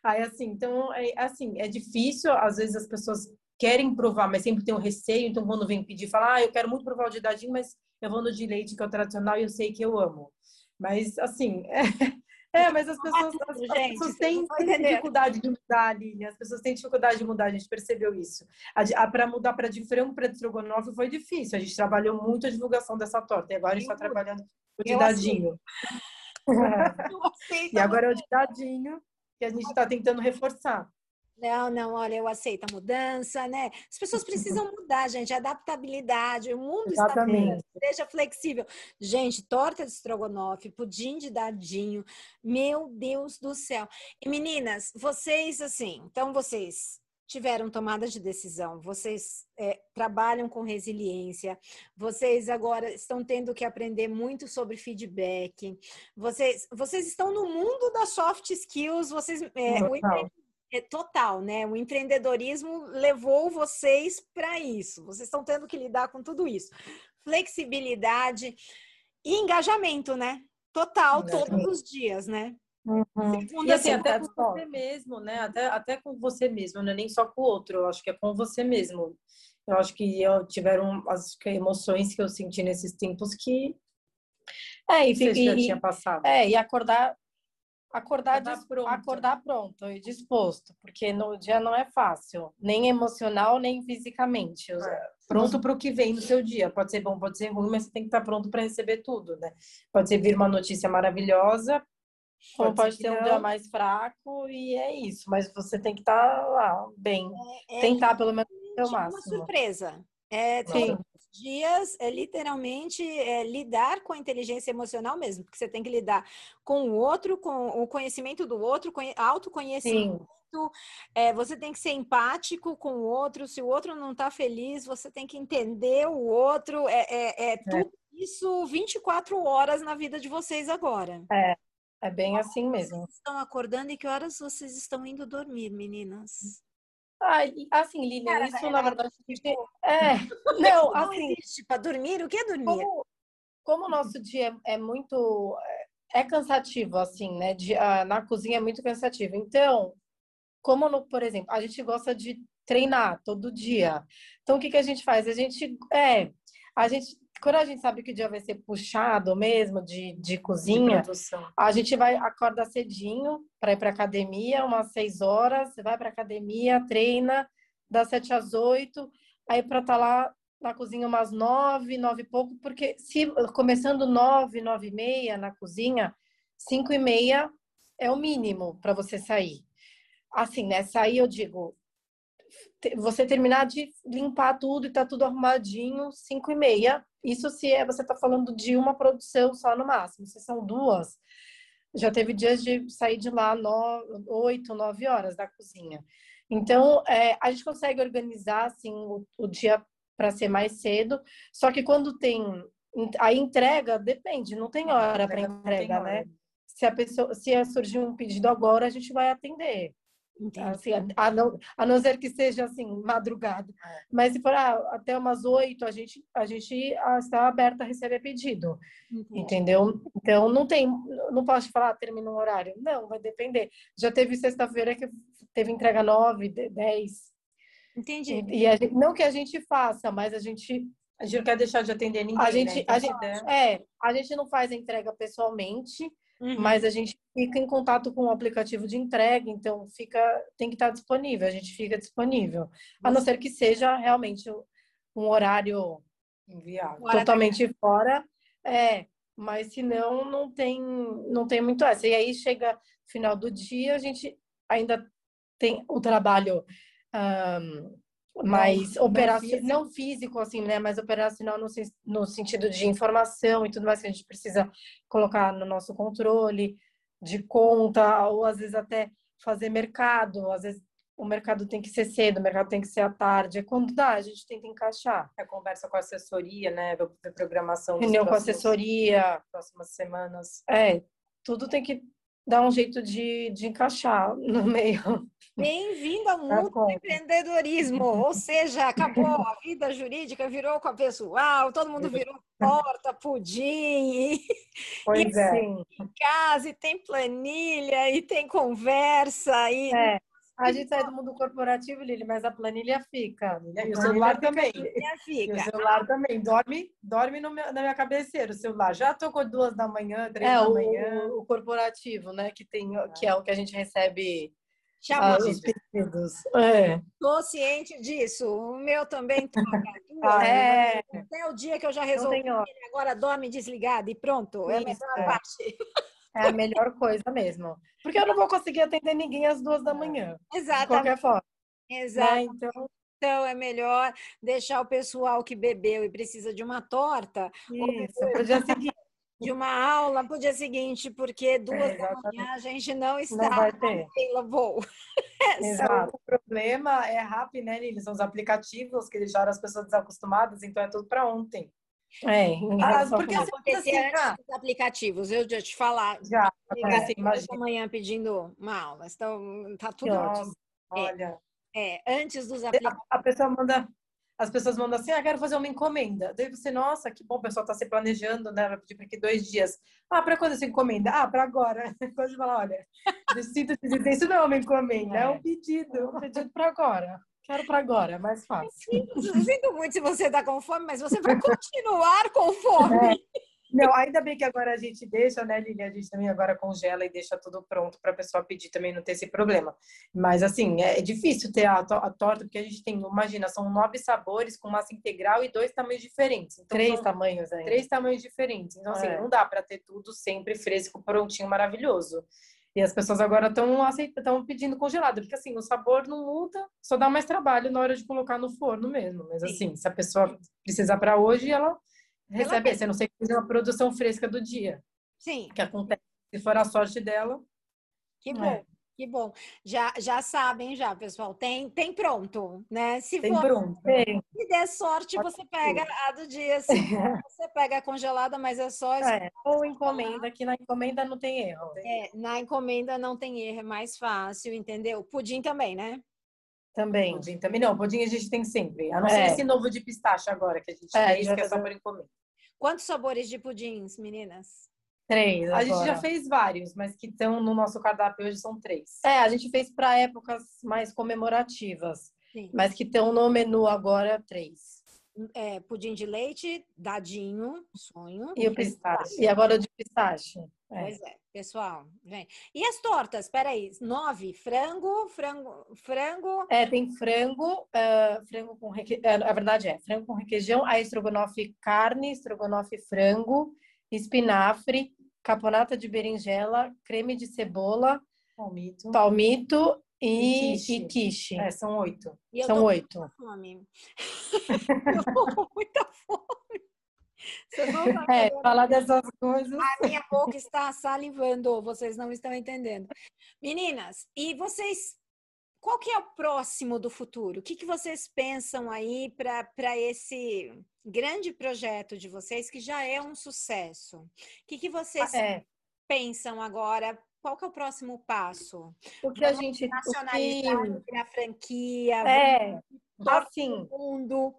Aí assim, então, é, assim, é difícil, às vezes as pessoas querem provar, mas sempre tem um receio, então quando vem pedir, fala, ah, eu quero muito provar o de dadinho, mas eu vou no de leite, que é o tradicional, e eu sei que eu amo. Mas, assim, é, é, mas as pessoas, as, as pessoas têm, dificuldade de mudar, Aline. As pessoas têm dificuldade de mudar, a gente percebeu isso. Para mudar para de frango para de estrogonofe foi difícil. A gente trabalhou muito a divulgação dessa torta. E agora a gente está trabalhando o de dadinho. e agora é o de dadinho que a gente está tentando reforçar. Não, não, olha, eu aceito a mudança, né? As pessoas precisam mudar, gente, adaptabilidade, o mundo Exatamente. está seja flexível. Gente, torta de estrogonofe, pudim de dadinho, meu Deus do céu. E meninas, vocês, assim, então vocês tiveram tomada de decisão, vocês é, trabalham com resiliência, vocês agora estão tendo que aprender muito sobre feedback, vocês, vocês estão no mundo das soft skills, vocês, é, o é total, né? O empreendedorismo levou vocês para isso. Vocês estão tendo que lidar com tudo isso. Flexibilidade e engajamento, né? Total, todos os dias, né? Uhum. E assim, até com você mesmo, né? Até, até com você mesmo, não é nem só com o outro, eu acho que é com você mesmo. Eu acho que eu tiveram as emoções que eu senti nesses tempos que é, e, você já tinha passado. É, e acordar acordar, acordar, pronto. acordar pronto e disposto, porque no dia não é fácil, nem emocional, nem fisicamente. É. Pronto para o que vem no seu dia. Pode ser bom, pode ser ruim, mas você tem que estar pronto para receber tudo, né? Pode ser vir uma notícia maravilhosa, ou pode ter um dia mais fraco e é isso, mas você tem que estar lá, bem. É, é, tentar pelo menos o máximo. Uma surpresa. É, Sim dias é literalmente é, lidar com a inteligência emocional mesmo, porque você tem que lidar com o outro, com o conhecimento do outro, autoconhecimento. É, você tem que ser empático com o outro. Se o outro não está feliz, você tem que entender o outro. É, é, é, é tudo isso 24 horas na vida de vocês agora. É, é bem assim mesmo. Vocês estão acordando e que horas vocês estão indo dormir, meninas? Assim, Lilian, Cara, isso na verdade. É, não, assim. Para dormir, o que é dormir? Como, como o nosso dia é muito. É cansativo, assim, né? De, uh, na cozinha é muito cansativo. Então, como, no, por exemplo, a gente gosta de treinar todo dia. Então, o que, que a gente faz? A gente. É, a gente quando a gente sabe que o dia vai ser puxado mesmo de, de cozinha, de a gente vai acorda cedinho para ir para academia, umas seis horas, você vai para academia, treina, das sete às oito, aí para estar tá lá na cozinha umas nove, nove e pouco, porque se começando nove, nove e meia na cozinha, cinco e meia é o mínimo para você sair. Assim, né? Sair, eu digo, você terminar de limpar tudo e tá tudo arrumadinho, cinco e meia. Isso se é, você tá falando de uma produção só no máximo. Se são duas, já teve dias de sair de lá oito, nove horas da cozinha. Então, é, a gente consegue organizar assim o, o dia para ser mais cedo. Só que quando tem a entrega, depende, não tem hora para entrega, né? Se a pessoa, se surgir um pedido agora, a gente vai atender. Assim, a, não, a não ser que seja assim, madrugada. É. Mas se for ah, até umas oito, a gente, a gente ah, está aberta a receber pedido. Entendi. Entendeu? Então não tem, não posso falar, ah, termina um horário. Não, vai depender. Já teve sexta-feira que teve entrega nove, dez. Entendi. E, e a gente, não que a gente faça, mas a gente a gente não quer deixar de atender ninguém. A gente, né? a gente, é, a gente não faz a entrega pessoalmente, Uhum. Mas a gente fica em contato com o aplicativo de entrega, então fica tem que estar disponível, a gente fica disponível. A não ser que seja realmente um horário inviável, totalmente fora. É, mas se não, não tem, não tem muito essa. E aí chega final do dia, a gente ainda tem o trabalho um, mas não, operacional, não físico, assim, né? Mas operacional no, no sentido de informação e tudo mais que a gente precisa colocar no nosso controle de conta, ou às vezes até fazer mercado, às vezes o mercado tem que ser cedo, o mercado tem que ser à tarde. É quando dá, a gente tenta encaixar. É conversa com a assessoria, né? Programação. Reunião com a assessoria. Próximas semanas. É, tudo tem que dar um jeito de, de encaixar no meio. Bem-vindo ao mundo do empreendedorismo, ou seja, acabou a vida jurídica, virou com a pessoal, todo mundo virou porta, pudim, pois e, é. Em casa, e tem planilha, e tem conversa, e é. A gente sai do mundo corporativo, Lili, mas a planilha fica. E o celular também. Fica. E o celular também. Dorme, dorme no meu, na minha cabeceira o celular. Já tocou duas da manhã, três é, da o, manhã. O, corporativo, né? Que, tem, que é o que a gente recebe ah, os pedidos. Estou é. ciente disso. O meu também toca. ah, é. Até o dia que eu já resolvi. Agora dorme desligado e pronto. Isso, é a melhor é. parte. É a melhor coisa mesmo. Porque eu não vou conseguir atender ninguém às duas da manhã. Exatamente. De qualquer forma. Exato. Né? Então... então é melhor deixar o pessoal que bebeu e precisa de uma torta. Isso, para o dia seguinte. De uma aula para o dia seguinte, porque duas é, da manhã a gente não está. Não vai ter. Vou. Exato. O problema é rápido, né, Lili? São os aplicativos que deixaram as pessoas desacostumadas, então é tudo para ontem. É, ah, porque assim, antes dos aplicativos, eu já te falar. Já, é, assim, amanhã pedindo uma aula, então tá tudo ótimo. Olha. É, antes dos aplicativos. A, a pessoa manda, as pessoas mandam assim, ah, quero fazer uma encomenda. Daí você, nossa, que bom, o pessoal tá se planejando, né? Vai pedir para aqui dois dias. Ah, para quando essa encomenda? Ah, para agora. Quando você fala, olha, decido dizer, isso não é uma encomenda, é, é um pedido. É um pedido para agora. Quero para agora, é mais fácil. Sinto muito se você está com fome, mas você vai continuar com fome. É. Não, ainda bem que agora a gente deixa, né, Lili? A gente também agora congela e deixa tudo pronto para a pessoa pedir também não ter esse problema. Mas, assim, é difícil ter a, a, torta, porque a gente tem, imagina, são nove sabores com massa integral e dois tamanhos diferentes. Então, três tamanhos aí. Três tamanhos diferentes. Então, assim, é. não dá para ter tudo sempre fresco, prontinho, maravilhoso. E as pessoas agora estão estão pedindo congelado, porque assim, o sabor não muda, só dá mais trabalho na hora de colocar no forno mesmo. Mas Sim. assim, se a pessoa precisar para hoje, ela recebe esse, a não ser que seja uma produção fresca do dia. Sim. Que acontece, se for a sorte dela. Que bom. É. Que bom. Já, já sabem, já, pessoal. Tem, tem pronto, né? Se tem for, pronto. Tem. Se der sorte, Pode você pega a do dia. Se você pega a congelada, mas é só. É, ou encomenda, que na encomenda não tem erro. É, na encomenda não tem erro, é mais fácil, entendeu? Pudim também, né? Também. Pudim também não. Pudim a gente tem sempre. A não é. ser esse novo de pistache agora que a gente é, fez, que é só por encomenda. Quantos sabores de pudins, meninas? Três. Agora. A gente já fez vários, mas que estão no nosso cardápio hoje são três. É, a gente fez para épocas mais comemorativas, Sim. mas que estão no menu agora três. É, pudim de leite, dadinho, sonho. E o pistache. E agora o de pistache. É. Pois é, pessoal. Vem. E as tortas? Peraí, nove. Frango, frango, frango. É, tem frango, uh, frango com requeijão. Uh, a verdade é, frango com requeijão, aí estrogonofe carne, estrogonofe frango, espinafre, caponata de berinjela, creme de cebola, palmito, palmito e, e quiche. É, são oito. São oito. Fome. eu tô com muita fome. Você não é, falar dessas coisas. A minha boca está salivando, vocês não estão entendendo. Meninas, e vocês qual que é o próximo do futuro? O que, que vocês pensam aí para esse grande projeto de vocês, que já é um sucesso? O que, que vocês é. pensam agora? Qual que é o próximo passo? O que a gente... Nacionalizar, que... franquia, é, assim, mundo.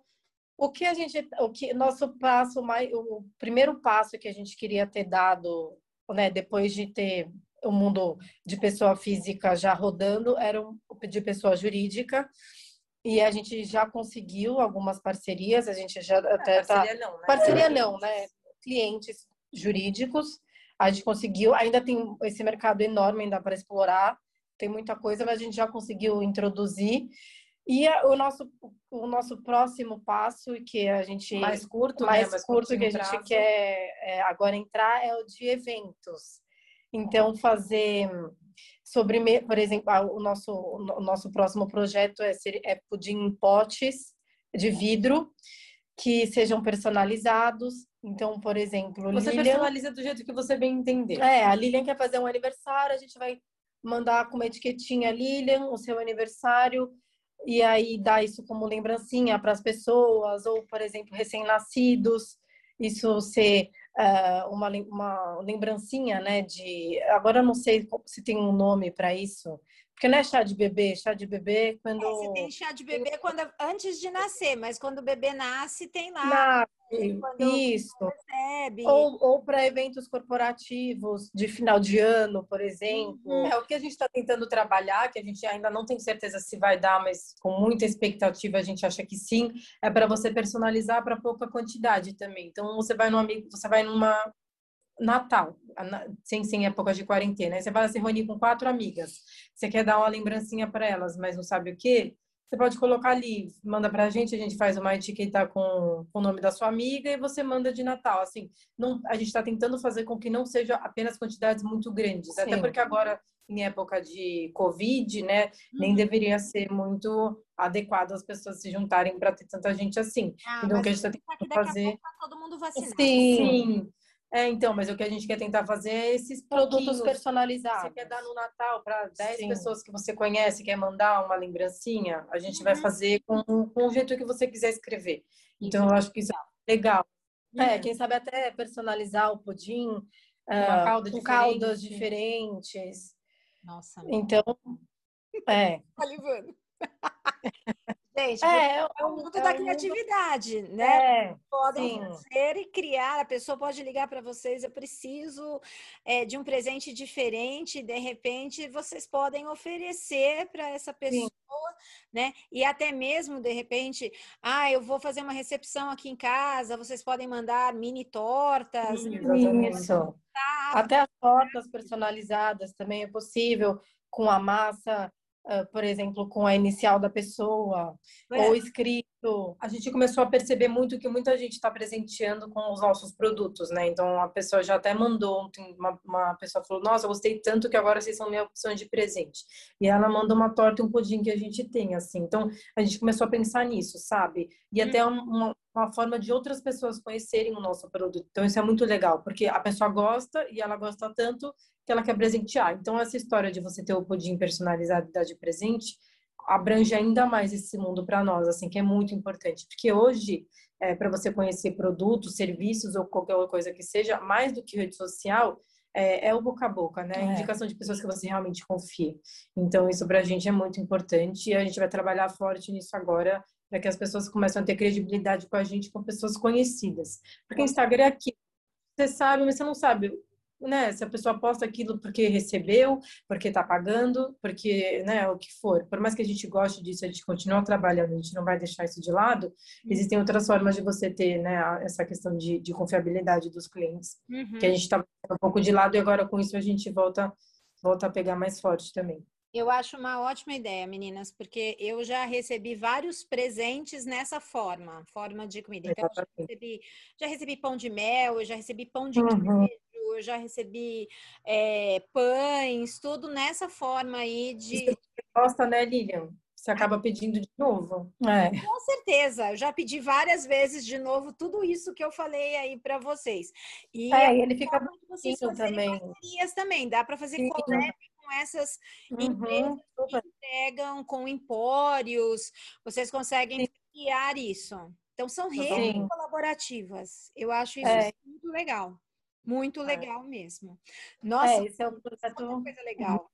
O que a gente... O que, nosso passo mais... O primeiro passo que a gente queria ter dado, né, depois de ter o mundo de pessoa física já rodando, era de pessoa jurídica. E a gente já conseguiu algumas parcerias, a gente já é, até tá... parceria não, né? Parceria não, né? Clientes jurídicos. A gente conseguiu, ainda tem esse mercado enorme ainda para explorar, tem muita coisa, mas a gente já conseguiu introduzir. E o nosso o nosso próximo passo que a gente mais curto, mais, né? mais curto que a gente prazo. quer é, agora entrar é o de eventos. Então, fazer sobre, por exemplo, o nosso, o nosso próximo projeto é, ser, é pudim em potes de vidro que sejam personalizados. Então, por exemplo, você Lilian... personaliza do jeito que você bem entender. É, a Lilian quer fazer um aniversário, a gente vai mandar com uma etiquetinha Lilian o seu aniversário e aí dar isso como lembrancinha para as pessoas ou, por exemplo, recém-nascidos, isso ser uh, uma, uma lembrancinha, né? De agora eu não sei se tem um nome para isso, porque não é chá de bebê, chá de bebê quando. É, você tem chá de bebê quando, antes de nascer, mas quando o bebê nasce, tem lá. isso. Ou, ou para eventos corporativos de final de ano, por exemplo. Uhum. É o que a gente está tentando trabalhar, que a gente ainda não tem certeza se vai dar, mas com muita expectativa a gente acha que sim. É para você personalizar para pouca quantidade também. Então você vai num amigo, você vai numa Natal, sem, sem época de quarentena. Aí você vai se reunir com quatro amigas. Você quer dar uma lembrancinha para elas, mas não sabe o quê? Você pode colocar ali, manda para a gente, a gente faz uma etiqueta com, com o nome da sua amiga e você manda de Natal. Assim, não, a gente está tentando fazer com que não seja apenas quantidades muito grandes, Sim. até porque agora em época de Covid, né, nem uhum. deveria ser muito adequado as pessoas se juntarem para ter tanta gente assim. Ah, então, o que a gente está tentando fazer. Tá todo mundo vacinado. Sim. Sim. É, então, mas o que a gente quer tentar fazer é esses produtos personalizados. Você quer dar no Natal para 10 Sim. pessoas que você conhece, quer mandar uma lembrancinha, a gente uhum. vai fazer com, com o jeito que você quiser escrever. Então, eu acho que isso é legal. É, quem sabe até personalizar o pudim Uma uh, calda com diferente. caldas diferentes. Nossa. Então, é. Salivando. Gente, é, é, o mundo é da criatividade, mundo... né? É, Podem sim. fazer e criar. A pessoa pode ligar para vocês: eu preciso é, de um presente diferente. De repente, vocês podem oferecer para essa pessoa, sim. né? E até mesmo, de repente, ah, eu vou fazer uma recepção aqui em casa. Vocês podem mandar mini tortas. Sim, Isso. Até as tortas personalizadas também é possível com a massa por exemplo, com a inicial da pessoa, é. ou escrito. A gente começou a perceber muito que muita gente está presenteando com os nossos produtos, né? Então a pessoa já até mandou, uma, uma pessoa falou: Nossa, eu gostei tanto que agora vocês são minha opção de presente. E ela manda uma torta e um pudim que a gente tem, assim. Então a gente começou a pensar nisso, sabe? E até uhum. uma, uma forma de outras pessoas conhecerem o nosso produto. Então isso é muito legal, porque a pessoa gosta e ela gosta tanto que ela quer presentear. Então, essa história de você ter o pudim personalizado e dar de presente abrange ainda mais esse mundo para nós, assim, que é muito importante. Porque hoje, é, para você conhecer produtos, serviços ou qualquer coisa que seja, mais do que rede social, é, é o boca a boca, né? É. Indicação de pessoas que você realmente confia. Então, isso para a gente é muito importante e a gente vai trabalhar forte nisso agora para que as pessoas comecem a ter credibilidade com a gente, com pessoas conhecidas. Porque Instagram é aqui. Você sabe, mas você não sabe né, se a pessoa posta aquilo porque recebeu, porque está pagando, porque, né, o que for. Por mais que a gente goste disso, a gente continua trabalhando, a gente não vai deixar isso de lado. Existem outras formas de você ter, né, essa questão de, de confiabilidade dos clientes, uhum. que a gente está um pouco de lado e agora com isso a gente volta, volta a pegar mais forte também. Eu acho uma ótima ideia, meninas, porque eu já recebi vários presentes nessa forma, forma de comida. Então, já recebi, já recebi, pão de mel, eu já recebi pão de uhum. queijo, eu já recebi é, pães, tudo nessa forma aí de. Você gosta, né, Lilian? Você acaba pedindo de novo. É. Com certeza, eu já pedi várias vezes de novo tudo isso que eu falei aí para vocês. E é, ele fica vocês também. também. Dá para fazer collab com essas uhum. empresas que entregam com empórios. Vocês conseguem criar isso. Então são redes colaborativas. Eu acho isso é. muito legal. Muito é. legal mesmo. Nossa, é, esse é um projeto... quanta coisa legal.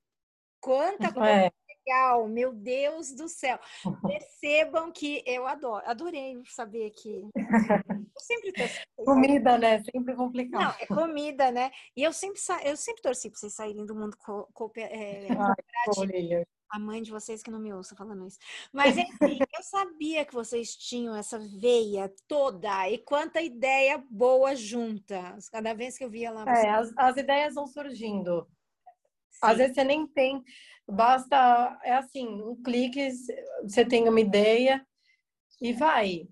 Quanta é. coisa é. legal, meu Deus do céu. Percebam que eu adoro, adorei saber que. Eu sempre torci. Comida, né? Sempre complicado. Não, é comida, né? E eu sempre, eu sempre torci para vocês saírem do mundo co co é, a mãe de vocês que não me ouça falando isso. Mas enfim, eu sabia que vocês tinham essa veia toda e quanta ideia boa junta. Cada vez que eu via lá. É, as, as ideias vão surgindo. Sim. Às vezes você nem tem, basta, é assim, um clique, você tem uma ideia e vai.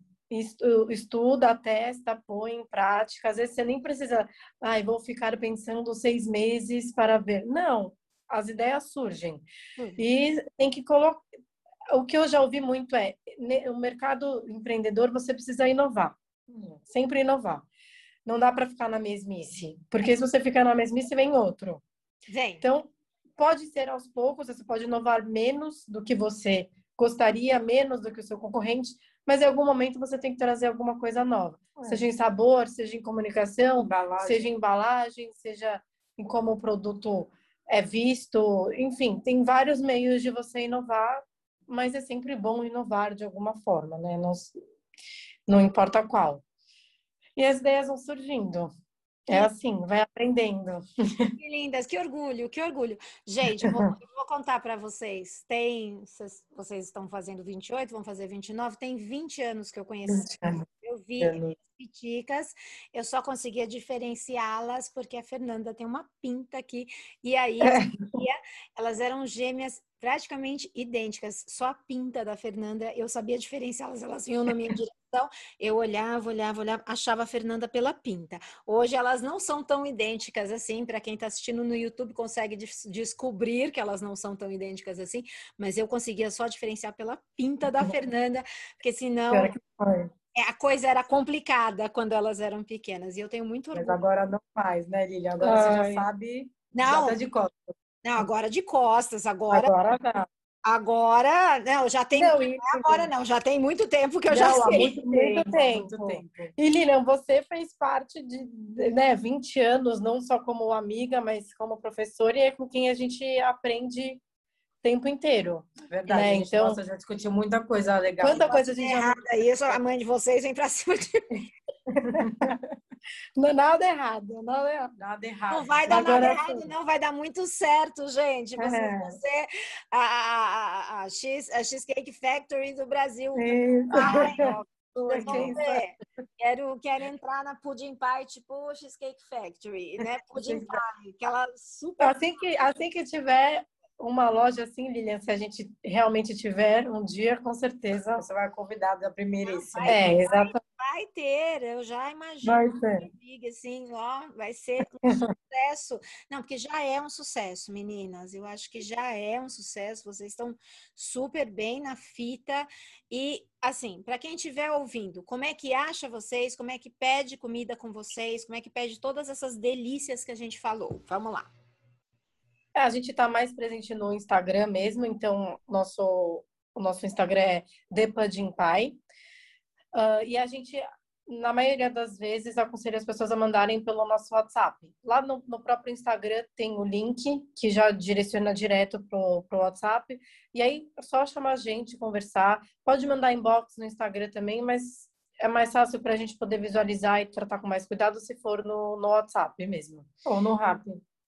Estuda, testa, põe em prática. Às vezes você nem precisa, ai, ah, vou ficar pensando seis meses para ver. Não, as ideias surgem. Uhum. E tem que colocar. O que eu já ouvi muito é: o mercado empreendedor você precisa inovar, uhum. sempre inovar. Não dá para ficar na mesmice, porque se você ficar na mesmice, vem outro. Vem. Então, pode ser aos poucos, você pode inovar menos do que você gostaria, menos do que o seu concorrente, mas em algum momento você tem que trazer alguma coisa nova. É. Seja em sabor, seja em comunicação, embalagem. seja em embalagem, seja em como o produto é visto, enfim, tem vários meios de você inovar, mas é sempre bom inovar de alguma forma, né? Não, não importa qual. E as ideias vão surgindo. É assim, vai aprendendo. Que lindas, que orgulho, que orgulho. Gente, eu vou, eu vou contar para vocês. Tem, vocês, vocês, estão fazendo 28, vão fazer 29, tem 20 anos que eu conheço. Eu vi piticas, eu só conseguia diferenciá-las porque a Fernanda tem uma pinta aqui. E aí, elas eram gêmeas praticamente idênticas, só a pinta da Fernanda, eu sabia diferenciá-las, elas vinham na minha direção, eu olhava, olhava, olhava, achava a Fernanda pela pinta. Hoje elas não são tão idênticas assim, para quem está assistindo no YouTube consegue descobrir que elas não são tão idênticas assim, mas eu conseguia só diferenciar pela pinta da Fernanda, porque senão é, a coisa era complicada quando elas eram pequenas, e eu tenho muito orgulho. Mas agora não faz, né, Lilia? Agora Ai. você já sabe, não, já tá de costas. Não, agora de costas, agora. Agora não. Agora, não, já tem. Não, isso, agora não, já tem muito tempo que eu já sei. Muito, muito, tempo, muito tempo. E Lilian, você fez parte de né, 20 anos, não só como amiga, mas como professora, e é com quem a gente aprende tempo inteiro. Verdade. Né? Então, nossa, já discutiu muita coisa legal. Quanta coisa a gente já. Isso, a mãe de vocês vem pra cima de mim. Não, nada errado, nada errado. Nada errado. Não vai dar Agora, nada errado, não vai dar muito certo, gente. Você, é. você a, a, a, X, a Cheesecake Factory do Brasil. Ai, vamos ver. Quero, quero entrar na Pudding Pie, tipo Cheesecake Factory, né? Pudding Pie, aquela super. Assim que, assim que tiver uma loja assim, Lilian, se a gente realmente tiver um dia, com certeza. Você vai convidada a primeiríssima. É, exatamente. Vai ter, eu já imagino. Vai ter. Assim, ó, vai ser um sucesso. Não, porque já é um sucesso, meninas. Eu acho que já é um sucesso. Vocês estão super bem na fita. E, assim, para quem estiver ouvindo, como é que acha vocês? Como é que pede comida com vocês? Como é que pede todas essas delícias que a gente falou? Vamos lá. É, a gente está mais presente no Instagram mesmo, então nosso, o nosso Instagram é ThePudimPie. Uh, e a gente, na maioria das vezes, aconselha as pessoas a mandarem pelo nosso WhatsApp. Lá no, no próprio Instagram tem o link que já direciona direto pro, pro WhatsApp. E aí é só chamar a gente, conversar. Pode mandar inbox no Instagram também, mas é mais fácil para a gente poder visualizar e tratar com mais cuidado se for no, no WhatsApp mesmo. Ou no Rap.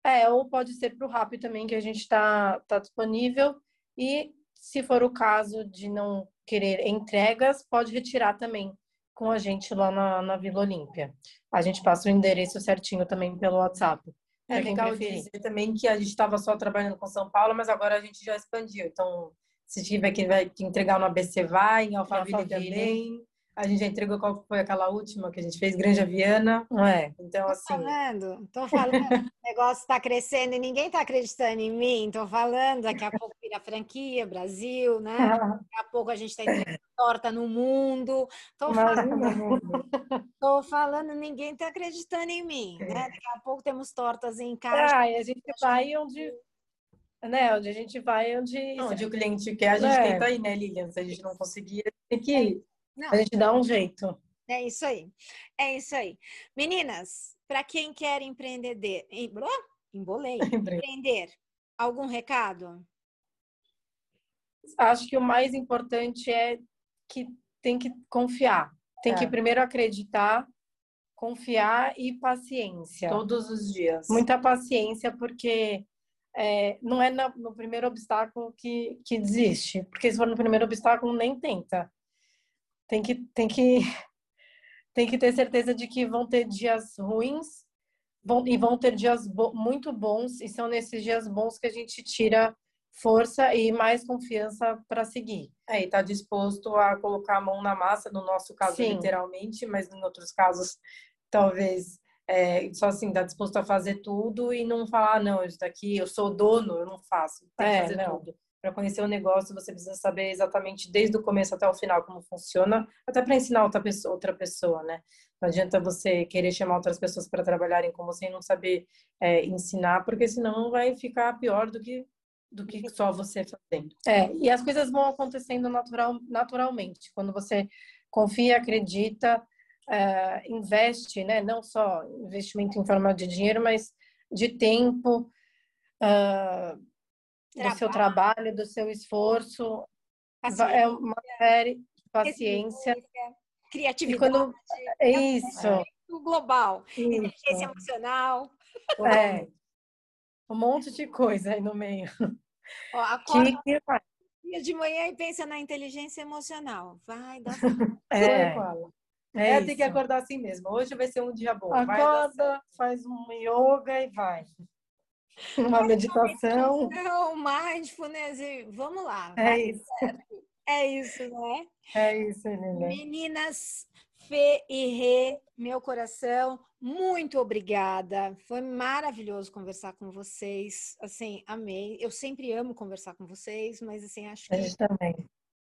É, ou pode ser para o Rap também, que a gente está tá disponível. E se for o caso de não querer entregas, pode retirar também com a gente lá na, na Vila Olímpia. A gente passa o endereço certinho também pelo WhatsApp. É legal dizer também que a gente estava só trabalhando com São Paulo, mas agora a gente já expandiu. Então, se tiver que, que entregar no ABC, vai, em Alphaville, Alphaville. também. A gente já entregou qual foi aquela última que a gente fez, Granja Viana. É. Então, assim. Tô falando, tô falando. o negócio está crescendo e ninguém está acreditando em mim. Tô falando, daqui a pouco vira franquia, Brasil, né? Daqui a pouco a gente está entregando torta no mundo. Tô falando, tô falando, ninguém está acreditando em mim, né? Daqui a pouco temos tortas em casa. Ah, e a gente vai onde né? Onde a gente vai, onde. Não, onde o cliente quer, a gente é. tenta ir, né, Lilian? Se a gente não conseguir, tem que ir. Não. A gente dá um jeito. É isso aí. É isso aí. Meninas, para quem quer empreender, embolei, empreender, algum recado? Acho que o mais importante é que tem que confiar. Tem é. que primeiro acreditar, confiar e paciência. Todos os dias. Muita paciência, porque é, não é no primeiro obstáculo que, que desiste. Porque se for no primeiro obstáculo, nem tenta tem que, tem que, tem que ter certeza de que vão ter dias ruins vão, e vão ter dias bo muito bons, e são nesses dias bons que a gente tira força e mais confiança para seguir. É, e tá disposto a colocar a mão na massa, no nosso caso, Sim. literalmente, mas em outros casos, talvez é, só assim, tá disposto a fazer tudo e não falar, não, isso daqui, eu sou dono, eu não faço, tem que fazer não. tudo. Para conhecer o negócio, você precisa saber exatamente desde o começo até o final como funciona, até para ensinar outra pessoa, outra pessoa, né? Não adianta você querer chamar outras pessoas para trabalharem com você e não saber é, ensinar, porque senão vai ficar pior do que do que só você fazendo. É, e as coisas vão acontecendo natural, naturalmente. Quando você confia, acredita, é, investe, né? Não só investimento em forma de dinheiro, mas de tempo, uh, do seu trabalho, do seu esforço. Paciência. É uma série de paciência. Criatividade. Quando... É isso. É global. Isso. Inteligência emocional. É. Um monte de coisa aí no meio. Ó, acorda que... dia de manhã e pensa na inteligência emocional. Vai, dá É. É, é tem que acordar assim mesmo. Hoje vai ser um dia bom. Acorda, faz um yoga e vai. Uma meditação. Não, mindfulness. Vamos lá. É isso. É isso, né? É isso, Nina. Meninas, Fê e Rê, meu coração, muito obrigada. Foi maravilhoso conversar com vocês. Assim, amei. Eu sempre amo conversar com vocês, mas assim, acho que. A gente também.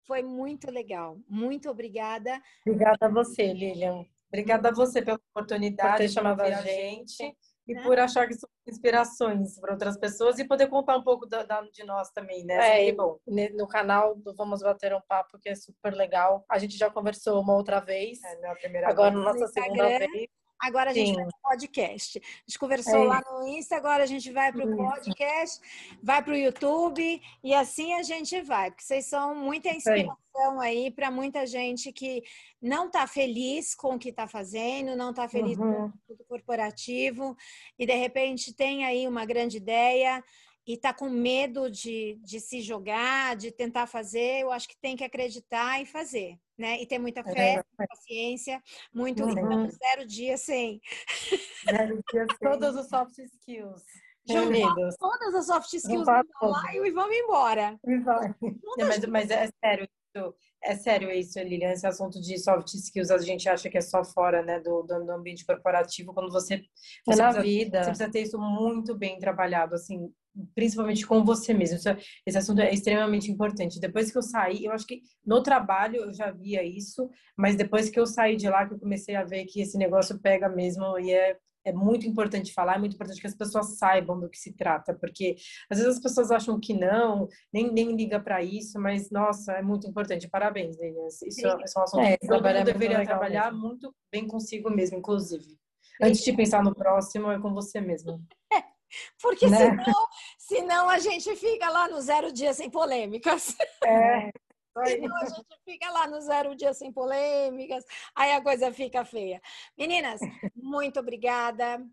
Foi muito legal. Muito obrigada. Obrigada a você, Lilian. Obrigada a você pela oportunidade por ter chamado a gente. gente e por achar que são inspirações para outras pessoas e poder contar um pouco da, da, de nós também, né? É, bom. No canal do Vamos Bater um Papo, que é super legal. A gente já conversou uma outra vez. É, não é a primeira Agora, vez. nossa segunda vez. Agora a gente Sim. vai para o podcast. A gente conversou é lá no Insta, agora a gente vai para o podcast, vai para o YouTube e assim a gente vai, porque vocês são muita inspiração aí para muita gente que não está feliz com o que está fazendo, não está feliz uhum. com o corporativo e de repente tem aí uma grande ideia e está com medo de, de se jogar, de tentar fazer, eu acho que tem que acreditar e fazer, né? E ter muita é fé, é. paciência, muito uhum. zero dia sem. Zero dia sem. Todos os soft skills. Unidos. Todas as soft skills lá e vamos embora. E vai. Não, mas, mas é sério, isso, é sério isso, Lilian, esse assunto de soft skills, a gente acha que é só fora né, do, do ambiente corporativo, quando você, você é na precisa, vida. Você precisa ter isso muito bem trabalhado, assim, principalmente com você mesmo. Isso, esse assunto é extremamente importante. Depois que eu saí, eu acho que no trabalho eu já via isso, mas depois que eu saí de lá, que eu comecei a ver que esse negócio pega mesmo e é é muito importante falar, é muito importante que as pessoas saibam do que se trata, porque às vezes as pessoas acham que não, nem, nem liga para isso, mas nossa, é muito importante. Parabéns. Isso, é, isso é um assunto é, que todo mundo deveria trabalhar mesmo. muito bem consigo mesmo, inclusive. Antes de pensar no próximo, é com você mesmo. Porque né? senão, senão a gente fica lá no zero dia sem polêmicas. É. Senão a gente fica lá no zero dia sem polêmicas, aí a coisa fica feia. Meninas, muito obrigada.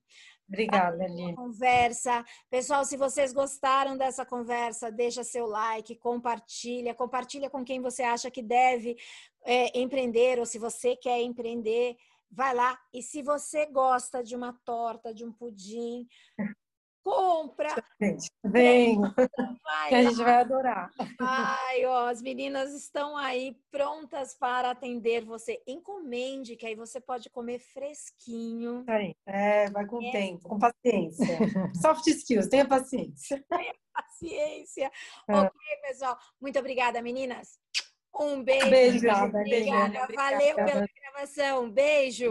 Obrigada, Aline. Conversa. Pessoal, se vocês gostaram dessa conversa, deixa seu like, compartilha, compartilha com quem você acha que deve é, empreender ou se você quer empreender, vai lá. E se você gosta de uma torta, de um pudim, compra. vem, vai que a gente vai adorar. Ai, ó, as meninas estão aí prontas para atender você. Encomende, que aí você pode comer fresquinho. É, vai com é. tempo, com paciência. Soft skills, tenha paciência. Tenha paciência. É. Ok, pessoal. Muito obrigada, meninas. Um beijo. Beijo, obrigada. Valeu pela gravação. Beijo.